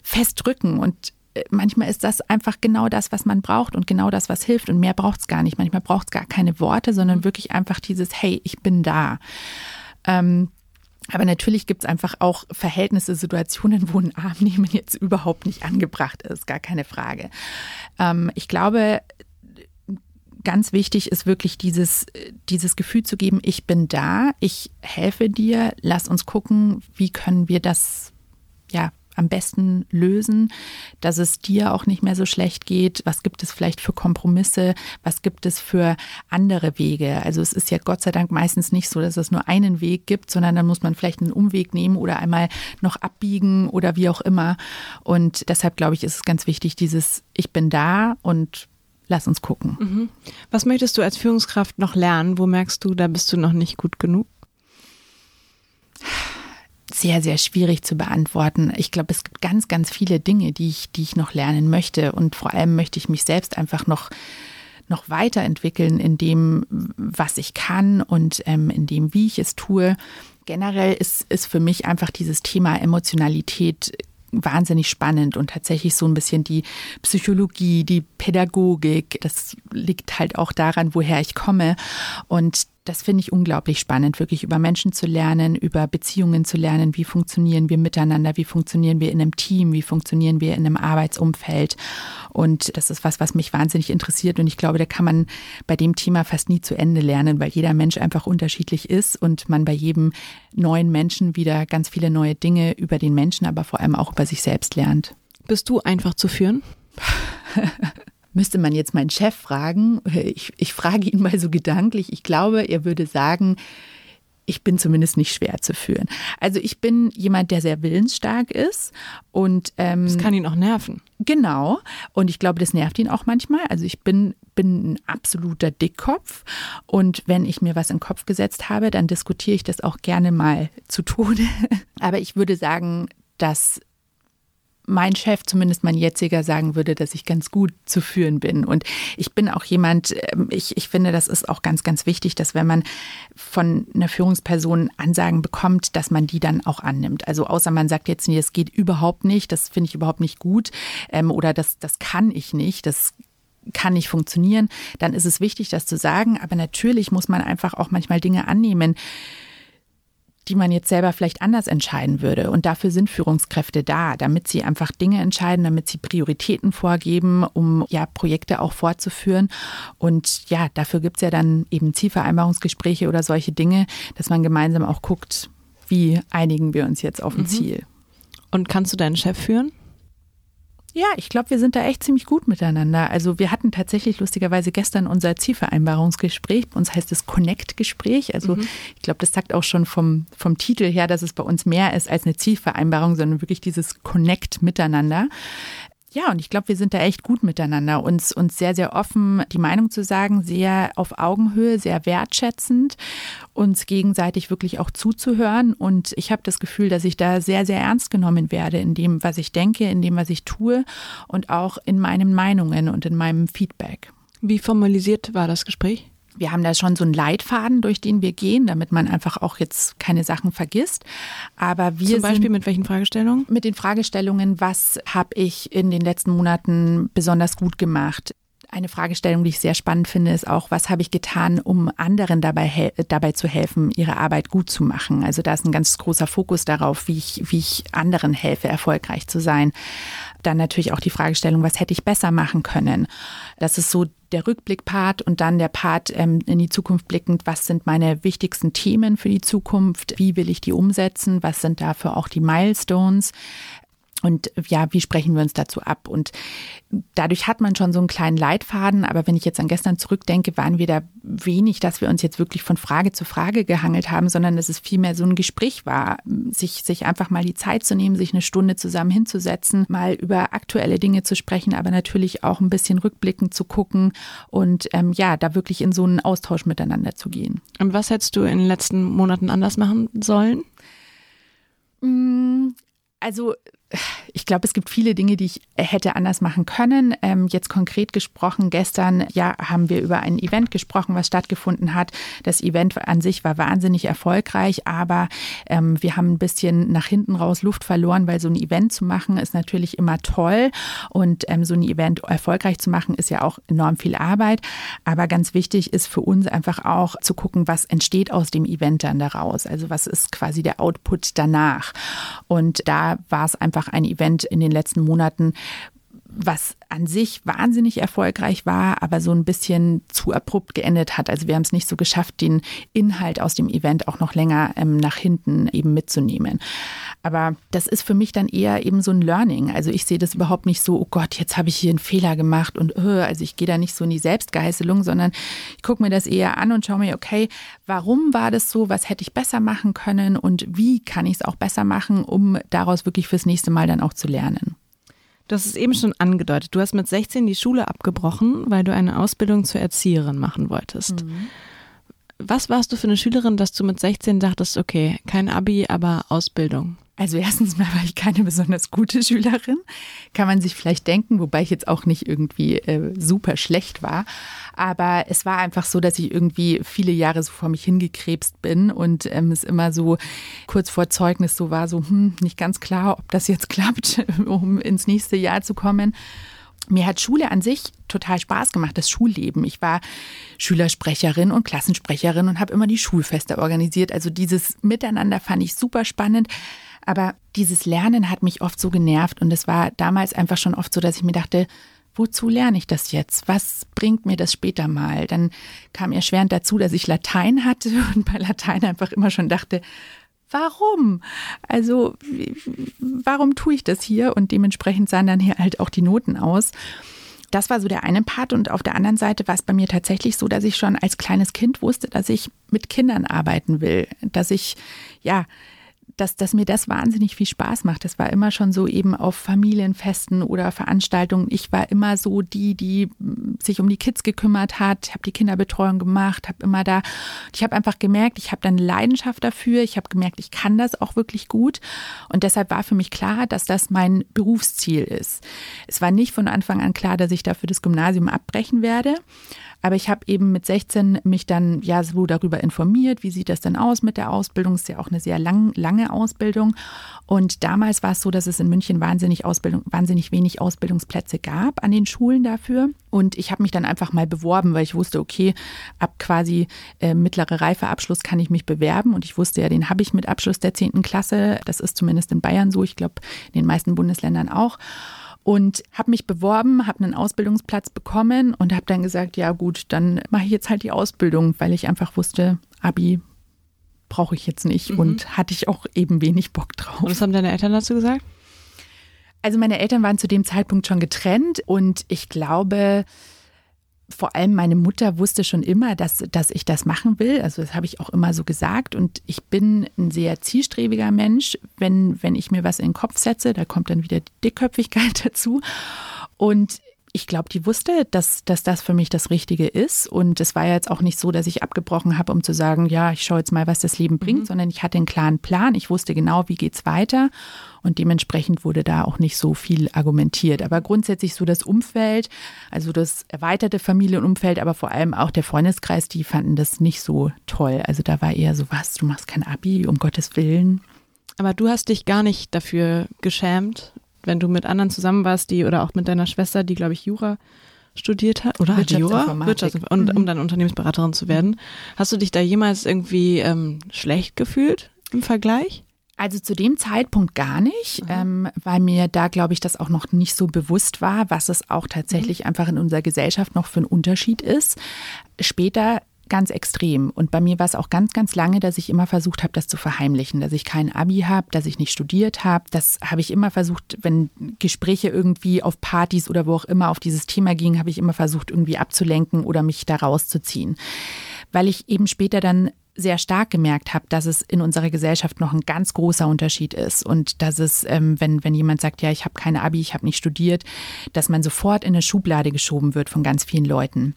festdrücken und äh, manchmal ist das einfach genau das, was man braucht und genau das, was hilft. Und mehr braucht es gar nicht. Manchmal braucht es gar keine Worte, sondern wirklich einfach dieses, hey, ich bin da. Ähm, aber natürlich gibt es einfach auch Verhältnisse, Situationen, wo ein Arm nehmen jetzt überhaupt nicht angebracht ist, gar keine Frage. Ähm, ich glaube, ganz wichtig ist wirklich dieses, dieses Gefühl zu geben, ich bin da, ich helfe dir, lass uns gucken, wie können wir das ja am besten lösen, dass es dir auch nicht mehr so schlecht geht? Was gibt es vielleicht für Kompromisse? Was gibt es für andere Wege? Also es ist ja Gott sei Dank meistens nicht so, dass es nur einen Weg gibt, sondern dann muss man vielleicht einen Umweg nehmen oder einmal noch abbiegen oder wie auch immer. Und deshalb glaube ich, ist es ganz wichtig, dieses Ich bin da und lass uns gucken. Mhm. Was möchtest du als Führungskraft noch lernen? Wo merkst du, da bist du noch nicht gut genug? Sehr, sehr schwierig zu beantworten. Ich glaube, es gibt ganz, ganz viele Dinge, die ich, die ich noch lernen möchte. Und vor allem möchte ich mich selbst einfach noch, noch weiterentwickeln in dem, was ich kann und ähm, in dem, wie ich es tue. Generell ist, ist für mich einfach dieses Thema Emotionalität wahnsinnig spannend und tatsächlich so ein bisschen die Psychologie, die Pädagogik. Das liegt halt auch daran, woher ich komme. Und das finde ich unglaublich spannend, wirklich über Menschen zu lernen, über Beziehungen zu lernen, wie funktionieren wir miteinander, wie funktionieren wir in einem Team, wie funktionieren wir in einem Arbeitsumfeld. Und das ist was, was mich wahnsinnig interessiert. Und ich glaube, da kann man bei dem Thema fast nie zu Ende lernen, weil jeder Mensch einfach unterschiedlich ist und man bei jedem neuen Menschen wieder ganz viele neue Dinge über den Menschen, aber vor allem auch über sich selbst lernt. Bist du einfach zu führen? <laughs> Müsste man jetzt meinen Chef fragen. Ich, ich frage ihn mal so gedanklich. Ich glaube, er würde sagen, ich bin zumindest nicht schwer zu führen. Also ich bin jemand, der sehr willensstark ist und ähm, das kann ihn auch nerven. Genau. Und ich glaube, das nervt ihn auch manchmal. Also ich bin bin ein absoluter Dickkopf und wenn ich mir was in den Kopf gesetzt habe, dann diskutiere ich das auch gerne mal zu Tode. <laughs> Aber ich würde sagen, dass mein Chef, zumindest mein jetziger, sagen würde, dass ich ganz gut zu führen bin. Und ich bin auch jemand, ähm, ich, ich finde, das ist auch ganz, ganz wichtig, dass wenn man von einer Führungsperson Ansagen bekommt, dass man die dann auch annimmt. Also außer man sagt jetzt, nee, das geht überhaupt nicht, das finde ich überhaupt nicht gut ähm, oder das, das kann ich nicht, das kann nicht funktionieren, dann ist es wichtig, das zu sagen. Aber natürlich muss man einfach auch manchmal Dinge annehmen die man jetzt selber vielleicht anders entscheiden würde. Und dafür sind Führungskräfte da, damit sie einfach Dinge entscheiden, damit sie Prioritäten vorgeben, um ja Projekte auch fortzuführen. Und ja, dafür gibt es ja dann eben Zielvereinbarungsgespräche oder solche Dinge, dass man gemeinsam auch guckt, wie einigen wir uns jetzt auf ein mhm. Ziel. Und kannst du deinen Chef führen? Ja, ich glaube, wir sind da echt ziemlich gut miteinander. Also wir hatten tatsächlich lustigerweise gestern unser Zielvereinbarungsgespräch. Bei uns heißt es Connect-Gespräch. Also mhm. ich glaube, das sagt auch schon vom, vom Titel her, dass es bei uns mehr ist als eine Zielvereinbarung, sondern wirklich dieses Connect miteinander. Ja, und ich glaube, wir sind da echt gut miteinander, uns, uns sehr, sehr offen die Meinung zu sagen, sehr auf Augenhöhe, sehr wertschätzend, uns gegenseitig wirklich auch zuzuhören. Und ich habe das Gefühl, dass ich da sehr, sehr ernst genommen werde in dem, was ich denke, in dem, was ich tue und auch in meinen Meinungen und in meinem Feedback. Wie formalisiert war das Gespräch? Wir haben da schon so einen Leitfaden, durch den wir gehen, damit man einfach auch jetzt keine Sachen vergisst. Aber wir Zum Beispiel mit welchen Fragestellungen? Mit den Fragestellungen, was habe ich in den letzten Monaten besonders gut gemacht? Eine Fragestellung, die ich sehr spannend finde, ist auch, was habe ich getan, um anderen dabei, dabei zu helfen, ihre Arbeit gut zu machen? Also da ist ein ganz großer Fokus darauf, wie ich, wie ich anderen helfe, erfolgreich zu sein. Dann natürlich auch die Fragestellung, was hätte ich besser machen können? Das ist so der Rückblickpart und dann der Part ähm, in die Zukunft blickend, was sind meine wichtigsten Themen für die Zukunft, wie will ich die umsetzen, was sind dafür auch die Milestones, und ja, wie sprechen wir uns dazu ab? Und dadurch hat man schon so einen kleinen Leitfaden. Aber wenn ich jetzt an gestern zurückdenke, waren wir da wenig, dass wir uns jetzt wirklich von Frage zu Frage gehangelt haben, sondern dass es vielmehr so ein Gespräch war, sich, sich einfach mal die Zeit zu nehmen, sich eine Stunde zusammen hinzusetzen, mal über aktuelle Dinge zu sprechen, aber natürlich auch ein bisschen rückblickend zu gucken und ähm, ja, da wirklich in so einen Austausch miteinander zu gehen. Und was hättest du in den letzten Monaten anders machen sollen? Mm, also ich glaube, es gibt viele Dinge, die ich hätte anders machen können. Ähm, jetzt konkret gesprochen, gestern ja, haben wir über ein Event gesprochen, was stattgefunden hat. Das Event an sich war wahnsinnig erfolgreich, aber ähm, wir haben ein bisschen nach hinten raus Luft verloren, weil so ein Event zu machen ist natürlich immer toll und ähm, so ein Event erfolgreich zu machen ist ja auch enorm viel Arbeit. Aber ganz wichtig ist für uns einfach auch zu gucken, was entsteht aus dem Event dann daraus. Also was ist quasi der Output danach. Und da war es einfach ein Event in den letzten Monaten, was an sich wahnsinnig erfolgreich war, aber so ein bisschen zu abrupt geendet hat. Also wir haben es nicht so geschafft, den Inhalt aus dem Event auch noch länger ähm, nach hinten eben mitzunehmen. Aber das ist für mich dann eher eben so ein Learning. Also ich sehe das überhaupt nicht so, oh Gott, jetzt habe ich hier einen Fehler gemacht und uh, also ich gehe da nicht so in die Selbstgeißelung, sondern ich gucke mir das eher an und schaue mir, okay, warum war das so, was hätte ich besser machen können und wie kann ich es auch besser machen, um daraus wirklich fürs nächste Mal dann auch zu lernen. Du hast es eben schon angedeutet. Du hast mit 16 die Schule abgebrochen, weil du eine Ausbildung zur Erzieherin machen wolltest. Mhm. Was warst du für eine Schülerin, dass du mit 16 dachtest, okay, kein Abi, aber Ausbildung? Also erstens mal war ich keine besonders gute Schülerin, kann man sich vielleicht denken, wobei ich jetzt auch nicht irgendwie äh, super schlecht war. Aber es war einfach so, dass ich irgendwie viele Jahre so vor mich hingekrebst bin und ähm, es immer so kurz vor Zeugnis so war, so hm, nicht ganz klar, ob das jetzt klappt, <laughs> um ins nächste Jahr zu kommen. Mir hat Schule an sich total Spaß gemacht, das Schulleben. Ich war Schülersprecherin und Klassensprecherin und habe immer die Schulfeste organisiert. Also dieses Miteinander fand ich super spannend. Aber dieses Lernen hat mich oft so genervt und es war damals einfach schon oft so, dass ich mir dachte, wozu lerne ich das jetzt? Was bringt mir das später mal? Dann kam erschwerend dazu, dass ich Latein hatte <laughs> und bei Latein einfach immer schon dachte, warum? Also, warum tue ich das hier? Und dementsprechend sahen dann hier halt auch die Noten aus. Das war so der eine Part. Und auf der anderen Seite war es bei mir tatsächlich so, dass ich schon als kleines Kind wusste, dass ich mit Kindern arbeiten will, dass ich, ja, dass, dass mir das wahnsinnig viel Spaß macht. Das war immer schon so eben auf Familienfesten oder Veranstaltungen. Ich war immer so die, die mm, sich um die Kids gekümmert hat, habe die Kinderbetreuung gemacht, habe immer da. Ich habe einfach gemerkt, ich habe dann Leidenschaft dafür. Ich habe gemerkt, ich kann das auch wirklich gut. Und deshalb war für mich klar, dass das mein Berufsziel ist. Es war nicht von Anfang an klar, dass ich dafür das Gymnasium abbrechen werde. Aber ich habe eben mit 16 mich dann ja so darüber informiert, wie sieht das denn aus mit der Ausbildung. Ist ja auch eine sehr lang, lange Ausbildung. Und damals war es so, dass es in München wahnsinnig, Ausbildung, wahnsinnig wenig Ausbildungsplätze gab an den Schulen dafür. Und ich habe mich dann einfach mal beworben, weil ich wusste, okay, ab quasi äh, mittlere Reifeabschluss kann ich mich bewerben. Und ich wusste ja, den habe ich mit Abschluss der 10. Klasse. Das ist zumindest in Bayern so. Ich glaube, in den meisten Bundesländern auch und habe mich beworben, habe einen Ausbildungsplatz bekommen und habe dann gesagt, ja gut, dann mache ich jetzt halt die Ausbildung, weil ich einfach wusste, Abi brauche ich jetzt nicht mhm. und hatte ich auch eben wenig Bock drauf. Und was haben deine Eltern dazu gesagt? Also meine Eltern waren zu dem Zeitpunkt schon getrennt und ich glaube, vor allem meine Mutter wusste schon immer, dass, dass ich das machen will. Also das habe ich auch immer so gesagt. Und ich bin ein sehr zielstrebiger Mensch. Wenn, wenn ich mir was in den Kopf setze, da kommt dann wieder die Dickköpfigkeit <laughs> dazu. Und ich glaube, die wusste, dass, dass das für mich das Richtige ist. Und es war ja jetzt auch nicht so, dass ich abgebrochen habe, um zu sagen, ja, ich schaue jetzt mal, was das Leben bringt, mhm. sondern ich hatte einen klaren Plan. Ich wusste genau, wie geht's weiter. Und dementsprechend wurde da auch nicht so viel argumentiert. Aber grundsätzlich so das Umfeld, also das erweiterte Familienumfeld, aber vor allem auch der Freundeskreis, die fanden das nicht so toll. Also da war eher so, was, du machst kein Abi, um Gottes Willen. Aber du hast dich gar nicht dafür geschämt, wenn du mit anderen zusammen warst, die oder auch mit deiner Schwester, die, glaube ich, Jura studiert hat, oder hat Jura? Wirtschaftsinformatik. Und mhm. um dann Unternehmensberaterin zu werden. Hast du dich da jemals irgendwie ähm, schlecht gefühlt im Vergleich? Also zu dem Zeitpunkt gar nicht, mhm. ähm, weil mir da, glaube ich, das auch noch nicht so bewusst war, was es auch tatsächlich mhm. einfach in unserer Gesellschaft noch für ein Unterschied ist. Später ganz extrem. Und bei mir war es auch ganz, ganz lange, dass ich immer versucht habe, das zu verheimlichen, dass ich kein Abi habe, dass ich nicht studiert habe. Das habe ich immer versucht, wenn Gespräche irgendwie auf Partys oder wo auch immer auf dieses Thema gingen, habe ich immer versucht, irgendwie abzulenken oder mich da rauszuziehen. Weil ich eben später dann sehr stark gemerkt habe, dass es in unserer Gesellschaft noch ein ganz großer Unterschied ist und dass es, ähm, wenn, wenn jemand sagt, ja, ich habe keine Abi, ich habe nicht studiert, dass man sofort in eine Schublade geschoben wird von ganz vielen Leuten.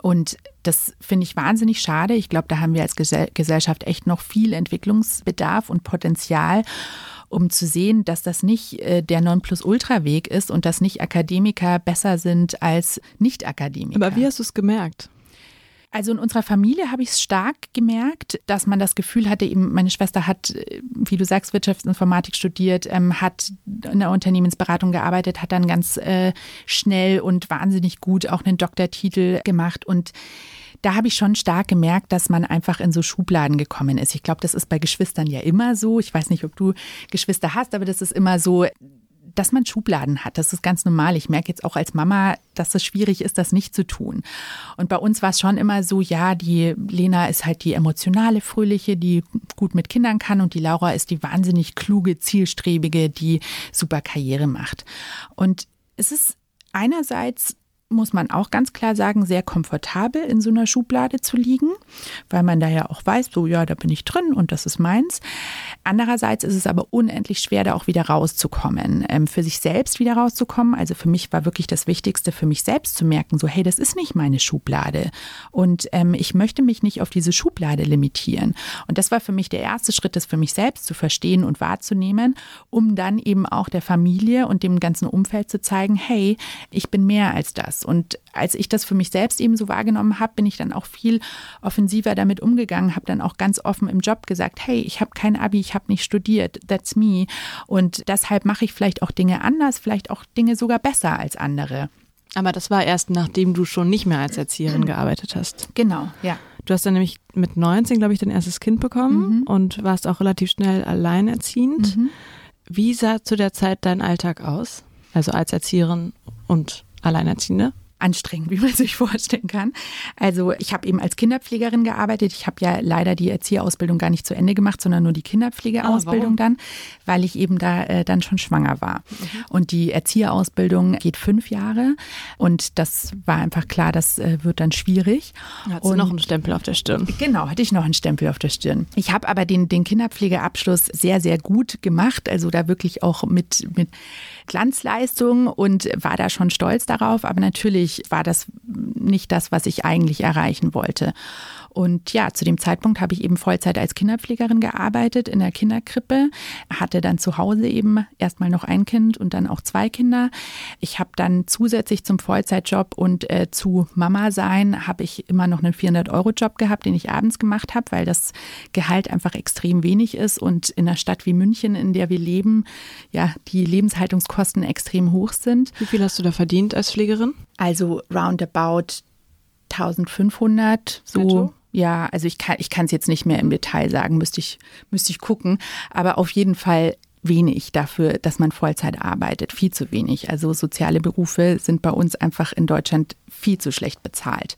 Und das finde ich wahnsinnig schade. Ich glaube, da haben wir als Gesellschaft echt noch viel Entwicklungsbedarf und Potenzial, um zu sehen, dass das nicht äh, der Nonplusultra-Weg ist und dass nicht Akademiker besser sind als Nicht-Akademiker. Aber wie hast du es gemerkt? Also in unserer Familie habe ich es stark gemerkt, dass man das Gefühl hatte, eben meine Schwester hat, äh, wie du sagst, Wirtschaftsinformatik studiert, ähm, hat in der Unternehmensberatung gearbeitet, hat dann ganz äh, schnell und wahnsinnig gut auch einen Doktortitel gemacht und da habe ich schon stark gemerkt, dass man einfach in so Schubladen gekommen ist. Ich glaube, das ist bei Geschwistern ja immer so. Ich weiß nicht, ob du Geschwister hast, aber das ist immer so, dass man Schubladen hat. Das ist ganz normal. Ich merke jetzt auch als Mama, dass es schwierig ist, das nicht zu tun. Und bei uns war es schon immer so, ja, die Lena ist halt die emotionale, fröhliche, die gut mit Kindern kann und die Laura ist die wahnsinnig kluge, zielstrebige, die super Karriere macht. Und es ist einerseits muss man auch ganz klar sagen, sehr komfortabel in so einer Schublade zu liegen, weil man da ja auch weiß, so ja, da bin ich drin und das ist meins. Andererseits ist es aber unendlich schwer, da auch wieder rauszukommen, ähm, für sich selbst wieder rauszukommen. Also für mich war wirklich das Wichtigste, für mich selbst zu merken, so hey, das ist nicht meine Schublade und ähm, ich möchte mich nicht auf diese Schublade limitieren. Und das war für mich der erste Schritt, das für mich selbst zu verstehen und wahrzunehmen, um dann eben auch der Familie und dem ganzen Umfeld zu zeigen, hey, ich bin mehr als das. Und als ich das für mich selbst eben so wahrgenommen habe, bin ich dann auch viel offensiver damit umgegangen, habe dann auch ganz offen im Job gesagt, hey, ich habe kein Abi, ich habe nicht studiert, that's me. Und deshalb mache ich vielleicht auch Dinge anders, vielleicht auch Dinge sogar besser als andere. Aber das war erst, nachdem du schon nicht mehr als Erzieherin gearbeitet hast. Genau, ja. Du hast dann nämlich mit 19, glaube ich, dein erstes Kind bekommen mhm. und warst auch relativ schnell alleinerziehend. Mhm. Wie sah zu der Zeit dein Alltag aus? Also als Erzieherin und Alleinerziehende? anstrengend, wie man sich vorstellen kann. Also ich habe eben als Kinderpflegerin gearbeitet. Ich habe ja leider die Erzieherausbildung gar nicht zu Ende gemacht, sondern nur die Kinderpflegeausbildung ah, dann, weil ich eben da äh, dann schon schwanger war. Mhm. Und die Erzieherausbildung geht fünf Jahre und das war einfach klar, das äh, wird dann schwierig. Hattest du noch einen Stempel auf der Stirn? Genau, hatte ich noch einen Stempel auf der Stirn. Ich habe aber den, den Kinderpflegeabschluss sehr, sehr gut gemacht, also da wirklich auch mit, mit Glanzleistung und war da schon stolz darauf. Aber natürlich war das nicht das, was ich eigentlich erreichen wollte. Und ja, zu dem Zeitpunkt habe ich eben Vollzeit als Kinderpflegerin gearbeitet in der Kinderkrippe, hatte dann zu Hause eben erstmal noch ein Kind und dann auch zwei Kinder. Ich habe dann zusätzlich zum Vollzeitjob und äh, zu Mama sein, habe ich immer noch einen 400-Euro-Job gehabt, den ich abends gemacht habe, weil das Gehalt einfach extrem wenig ist und in einer Stadt wie München, in der wir leben, ja, die Lebenshaltungskosten extrem hoch sind. Wie viel hast du da verdient als Pflegerin? Also roundabout 1500, so Netto? Ja, also ich kann ich kann es jetzt nicht mehr im Detail sagen, müsste ich müsste ich gucken, aber auf jeden Fall wenig dafür, dass man Vollzeit arbeitet, viel zu wenig. Also soziale Berufe sind bei uns einfach in Deutschland viel zu schlecht bezahlt.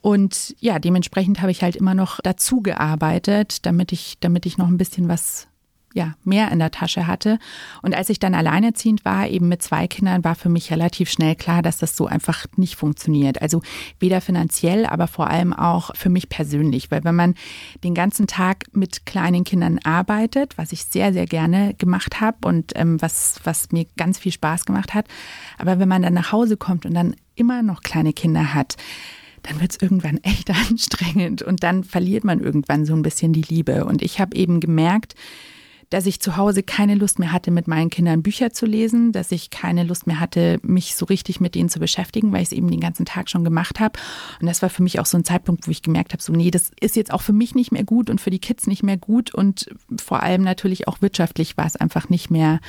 Und ja, dementsprechend habe ich halt immer noch dazu gearbeitet, damit ich damit ich noch ein bisschen was ja, mehr in der Tasche hatte. Und als ich dann alleinerziehend war, eben mit zwei Kindern, war für mich relativ schnell klar, dass das so einfach nicht funktioniert. Also weder finanziell, aber vor allem auch für mich persönlich. Weil wenn man den ganzen Tag mit kleinen Kindern arbeitet, was ich sehr, sehr gerne gemacht habe und ähm, was, was mir ganz viel Spaß gemacht hat, aber wenn man dann nach Hause kommt und dann immer noch kleine Kinder hat, dann wird es irgendwann <laughs> echt anstrengend und dann verliert man irgendwann so ein bisschen die Liebe. Und ich habe eben gemerkt, dass ich zu Hause keine Lust mehr hatte, mit meinen Kindern Bücher zu lesen, dass ich keine Lust mehr hatte, mich so richtig mit denen zu beschäftigen, weil ich es eben den ganzen Tag schon gemacht habe. Und das war für mich auch so ein Zeitpunkt, wo ich gemerkt habe, so nee, das ist jetzt auch für mich nicht mehr gut und für die Kids nicht mehr gut und vor allem natürlich auch wirtschaftlich war es einfach nicht mehr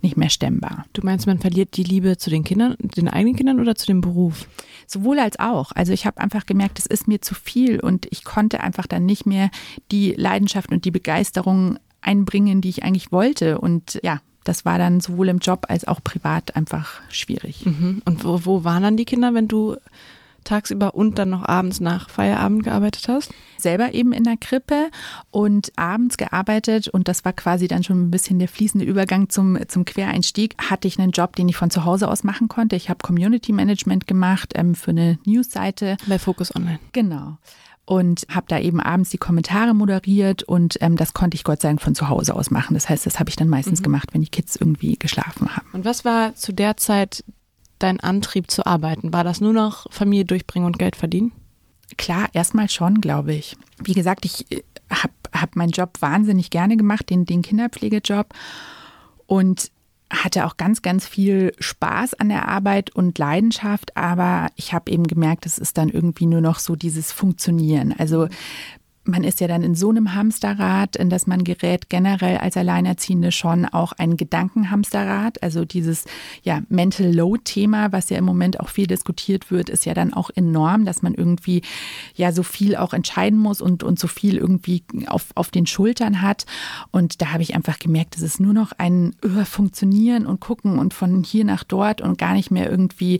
nicht mehr stemmbar. Du meinst, man verliert die Liebe zu den Kindern, den eigenen Kindern oder zu dem Beruf? Sowohl als auch. Also ich habe einfach gemerkt, es ist mir zu viel und ich konnte einfach dann nicht mehr die Leidenschaft und die Begeisterung einbringen, die ich eigentlich wollte. Und ja, das war dann sowohl im Job als auch privat einfach schwierig. Mhm. Und wo, wo waren dann die Kinder, wenn du tagsüber und dann noch abends nach Feierabend gearbeitet hast? Selber eben in der Krippe und abends gearbeitet und das war quasi dann schon ein bisschen der fließende Übergang zum, zum Quereinstieg. Hatte ich einen Job, den ich von zu Hause aus machen konnte. Ich habe Community Management gemacht ähm, für eine Newsseite. Bei Focus Online. Genau und habe da eben abends die Kommentare moderiert und ähm, das konnte ich Gott sei Dank von zu Hause aus machen. Das heißt, das habe ich dann meistens mhm. gemacht, wenn die Kids irgendwie geschlafen haben. Und was war zu der Zeit dein Antrieb zu arbeiten? War das nur noch Familie durchbringen und Geld verdienen? Klar, erstmal schon, glaube ich. Wie gesagt, ich äh, habe hab meinen Job wahnsinnig gerne gemacht, den, den Kinderpflegejob. Und hatte auch ganz, ganz viel Spaß an der Arbeit und Leidenschaft, aber ich habe eben gemerkt, es ist dann irgendwie nur noch so dieses Funktionieren. Also man ist ja dann in so einem Hamsterrad, in das man gerät, generell als Alleinerziehende schon auch ein Gedankenhamsterrad. Also dieses ja, Mental Load-Thema, was ja im Moment auch viel diskutiert wird, ist ja dann auch enorm, dass man irgendwie ja so viel auch entscheiden muss und, und so viel irgendwie auf, auf den Schultern hat. Und da habe ich einfach gemerkt, es ist nur noch ein uh, Funktionieren und gucken und von hier nach dort und gar nicht mehr irgendwie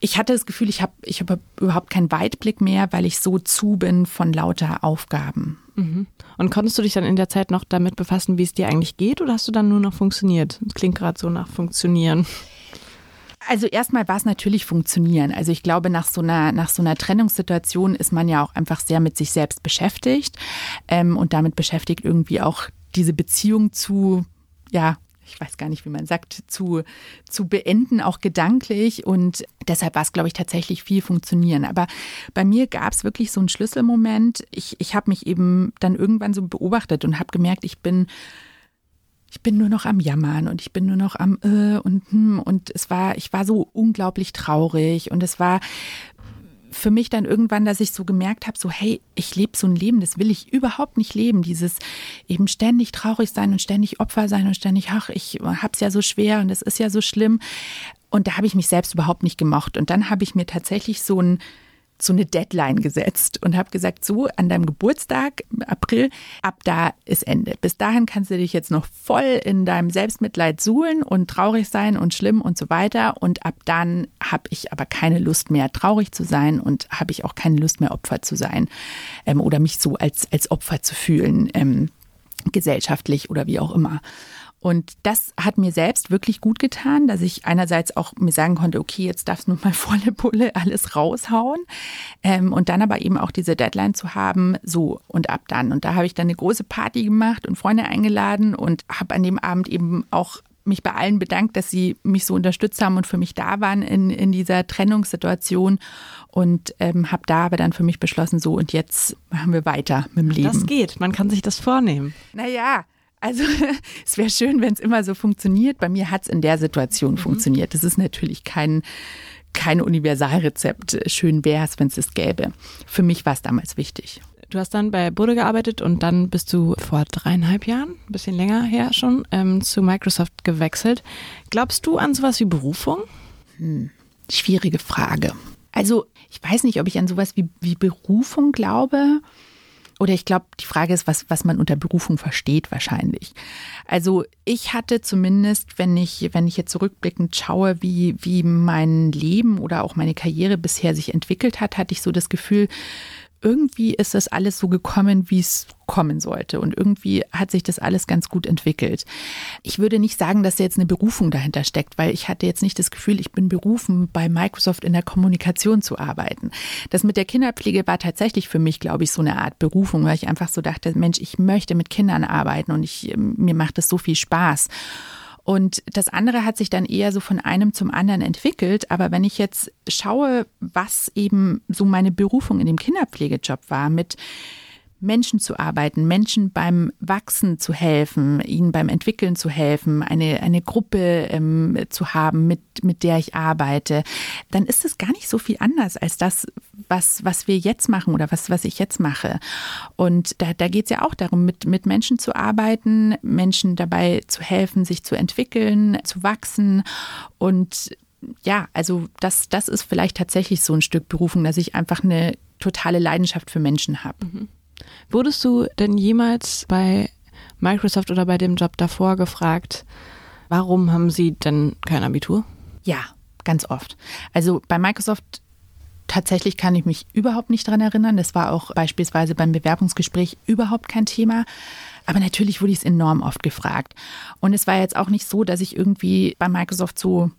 ich hatte das Gefühl, ich habe ich hab überhaupt keinen Weitblick mehr, weil ich so zu bin von lauter Aufgaben. Mhm. Und konntest du dich dann in der Zeit noch damit befassen, wie es dir eigentlich geht, oder hast du dann nur noch funktioniert? Das klingt gerade so nach Funktionieren. Also erstmal war es natürlich funktionieren. Also ich glaube, nach so einer, nach so einer Trennungssituation ist man ja auch einfach sehr mit sich selbst beschäftigt ähm, und damit beschäftigt irgendwie auch diese Beziehung zu ja, ich weiß gar nicht, wie man sagt, zu, zu beenden, auch gedanklich. Und deshalb war es, glaube ich, tatsächlich viel funktionieren. Aber bei mir gab es wirklich so einen Schlüsselmoment. Ich, ich habe mich eben dann irgendwann so beobachtet und habe gemerkt, ich bin ich bin nur noch am Jammern und ich bin nur noch am äh, und hm, und es war ich war so unglaublich traurig und es war für mich dann irgendwann, dass ich so gemerkt habe, so hey, ich lebe so ein Leben, das will ich überhaupt nicht leben. Dieses eben ständig traurig sein und ständig Opfer sein und ständig, ach, ich hab's ja so schwer und es ist ja so schlimm. Und da habe ich mich selbst überhaupt nicht gemocht. Und dann habe ich mir tatsächlich so ein so eine Deadline gesetzt und habe gesagt, so an deinem Geburtstag im April, ab da ist Ende. Bis dahin kannst du dich jetzt noch voll in deinem Selbstmitleid suhlen und traurig sein und schlimm und so weiter. Und ab dann habe ich aber keine Lust mehr, traurig zu sein und habe ich auch keine Lust mehr, Opfer zu sein ähm, oder mich so als, als Opfer zu fühlen, ähm, gesellschaftlich oder wie auch immer. Und das hat mir selbst wirklich gut getan, dass ich einerseits auch mir sagen konnte, okay, jetzt darfst du nur mal <laughs> volle Pulle alles raushauen. Ähm, und dann aber eben auch diese Deadline zu haben, so und ab dann. Und da habe ich dann eine große Party gemacht und Freunde eingeladen und habe an dem Abend eben auch mich bei allen bedankt, dass sie mich so unterstützt haben und für mich da waren in, in dieser Trennungssituation und ähm, habe da aber dann für mich beschlossen, so und jetzt machen wir weiter mit dem Leben. Das geht, man kann sich das vornehmen. Naja, also <laughs> es wäre schön, wenn es immer so funktioniert. Bei mir hat es in der Situation mhm. funktioniert. Das ist natürlich kein, kein Universalrezept. Schön wäre es, wenn es es gäbe. Für mich war es damals wichtig. Du hast dann bei Bude gearbeitet und dann bist du vor dreieinhalb Jahren, ein bisschen länger her schon, ähm, zu Microsoft gewechselt. Glaubst du an sowas wie Berufung? Hm, schwierige Frage. Also ich weiß nicht, ob ich an sowas wie, wie Berufung glaube. Oder ich glaube, die Frage ist, was, was man unter Berufung versteht wahrscheinlich. Also ich hatte zumindest, wenn ich, wenn ich jetzt zurückblickend schaue, wie, wie mein Leben oder auch meine Karriere bisher sich entwickelt hat, hatte ich so das Gefühl, irgendwie ist das alles so gekommen, wie es kommen sollte. Und irgendwie hat sich das alles ganz gut entwickelt. Ich würde nicht sagen, dass da jetzt eine Berufung dahinter steckt, weil ich hatte jetzt nicht das Gefühl, ich bin berufen, bei Microsoft in der Kommunikation zu arbeiten. Das mit der Kinderpflege war tatsächlich für mich, glaube ich, so eine Art Berufung, weil ich einfach so dachte, Mensch, ich möchte mit Kindern arbeiten und ich, mir macht das so viel Spaß. Und das andere hat sich dann eher so von einem zum anderen entwickelt. Aber wenn ich jetzt schaue, was eben so meine Berufung in dem Kinderpflegejob war, mit Menschen zu arbeiten, Menschen beim Wachsen zu helfen, ihnen beim Entwickeln zu helfen, eine, eine Gruppe ähm, zu haben, mit, mit der ich arbeite, dann ist es gar nicht so viel anders als das, was, was wir jetzt machen oder was, was ich jetzt mache. Und da, da geht es ja auch darum, mit, mit Menschen zu arbeiten, Menschen dabei zu helfen, sich zu entwickeln, zu wachsen und ja, also das, das ist vielleicht tatsächlich so ein Stück Berufung, dass ich einfach eine totale Leidenschaft für Menschen habe. Mhm. Wurdest du denn jemals bei Microsoft oder bei dem Job davor gefragt, warum haben Sie denn kein Abitur? Ja, ganz oft. Also bei Microsoft tatsächlich kann ich mich überhaupt nicht daran erinnern. Das war auch beispielsweise beim Bewerbungsgespräch überhaupt kein Thema. Aber natürlich wurde ich es enorm oft gefragt. Und es war jetzt auch nicht so, dass ich irgendwie bei Microsoft so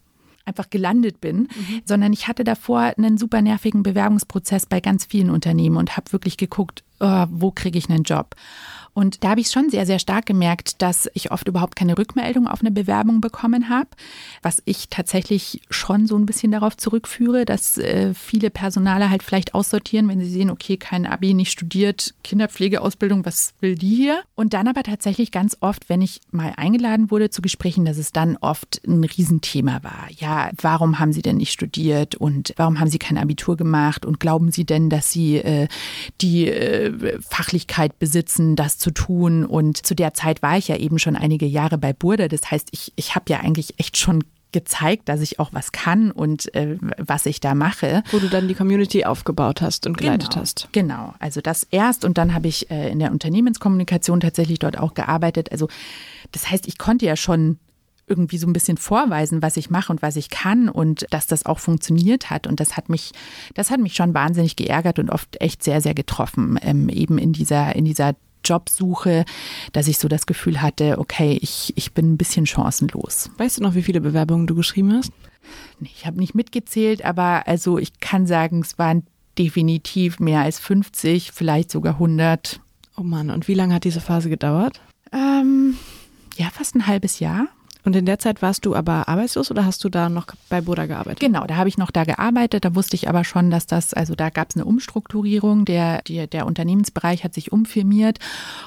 einfach gelandet bin, mhm. sondern ich hatte davor einen super nervigen Bewerbungsprozess bei ganz vielen Unternehmen und habe wirklich geguckt, oh, wo kriege ich einen Job. Und da habe ich schon sehr, sehr stark gemerkt, dass ich oft überhaupt keine Rückmeldung auf eine Bewerbung bekommen habe, was ich tatsächlich schon so ein bisschen darauf zurückführe, dass äh, viele Personale halt vielleicht aussortieren, wenn sie sehen, okay, kein Abi, nicht studiert, Kinderpflegeausbildung, was will die hier? Und dann aber tatsächlich ganz oft, wenn ich mal eingeladen wurde zu Gesprächen, dass es dann oft ein Riesenthema war. Ja, warum haben Sie denn nicht studiert und warum haben Sie kein Abitur gemacht und glauben Sie denn, dass Sie äh, die äh, Fachlichkeit besitzen, das zu zu tun. Und zu der Zeit war ich ja eben schon einige Jahre bei Burda. Das heißt, ich, ich habe ja eigentlich echt schon gezeigt, dass ich auch was kann und äh, was ich da mache. Wo du dann die Community aufgebaut hast und geleitet genau, hast. Genau, also das erst und dann habe ich äh, in der Unternehmenskommunikation tatsächlich dort auch gearbeitet. Also das heißt, ich konnte ja schon irgendwie so ein bisschen vorweisen, was ich mache und was ich kann und dass das auch funktioniert hat. Und das hat mich, das hat mich schon wahnsinnig geärgert und oft echt sehr, sehr getroffen, ähm, eben in dieser, in dieser Jobsuche, dass ich so das Gefühl hatte, okay, ich, ich bin ein bisschen chancenlos. Weißt du noch, wie viele Bewerbungen du geschrieben hast? Ich habe nicht mitgezählt, aber also ich kann sagen, es waren definitiv mehr als 50, vielleicht sogar 100. Oh Mann, und wie lange hat diese Phase gedauert? Ähm, ja, fast ein halbes Jahr. Und in der Zeit warst du aber arbeitslos oder hast du da noch bei Boda gearbeitet? Genau, da habe ich noch da gearbeitet. Da wusste ich aber schon, dass das, also da gab es eine Umstrukturierung. Der, der, der Unternehmensbereich hat sich umfirmiert.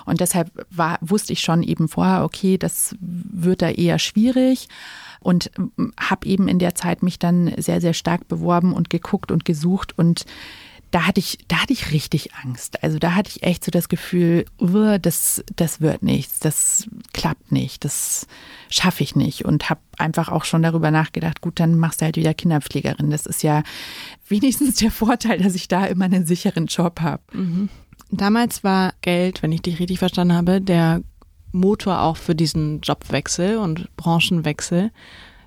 Und deshalb war, wusste ich schon eben vorher, okay, das wird da eher schwierig und habe eben in der Zeit mich dann sehr, sehr stark beworben und geguckt und gesucht und da hatte ich, da hatte ich richtig Angst. Also da hatte ich echt so das Gefühl, das, das wird nichts, das klappt nicht, das schaffe ich nicht und habe einfach auch schon darüber nachgedacht, gut, dann machst du halt wieder Kinderpflegerin. Das ist ja wenigstens der Vorteil, dass ich da immer einen sicheren Job habe. Mhm. Damals war Geld, wenn ich dich richtig verstanden habe, der Motor auch für diesen Jobwechsel und Branchenwechsel.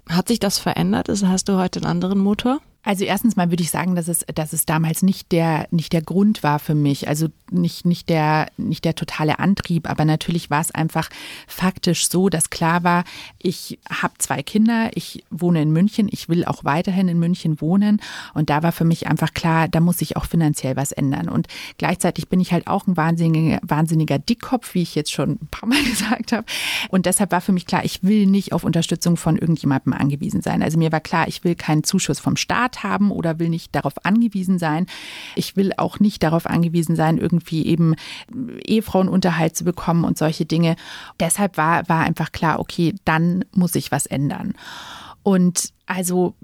Hat sich das verändert? Also hast du heute einen anderen Motor? Also erstens mal würde ich sagen, dass es, dass es damals nicht der, nicht der Grund war für mich. Also nicht, nicht, der, nicht der totale Antrieb, aber natürlich war es einfach faktisch so, dass klar war, ich habe zwei Kinder, ich wohne in München, ich will auch weiterhin in München wohnen und da war für mich einfach klar, da muss sich auch finanziell was ändern. Und gleichzeitig bin ich halt auch ein wahnsinniger, wahnsinniger Dickkopf, wie ich jetzt schon ein paar Mal <laughs> gesagt habe. Und deshalb war für mich klar, ich will nicht auf Unterstützung von irgendjemandem angewiesen sein. Also mir war klar, ich will keinen Zuschuss vom Staat haben oder will nicht darauf angewiesen sein. Ich will auch nicht darauf angewiesen sein, irgendwie eben Ehefrauenunterhalt zu bekommen und solche Dinge. Deshalb war, war einfach klar, okay, dann muss ich was ändern. Und also,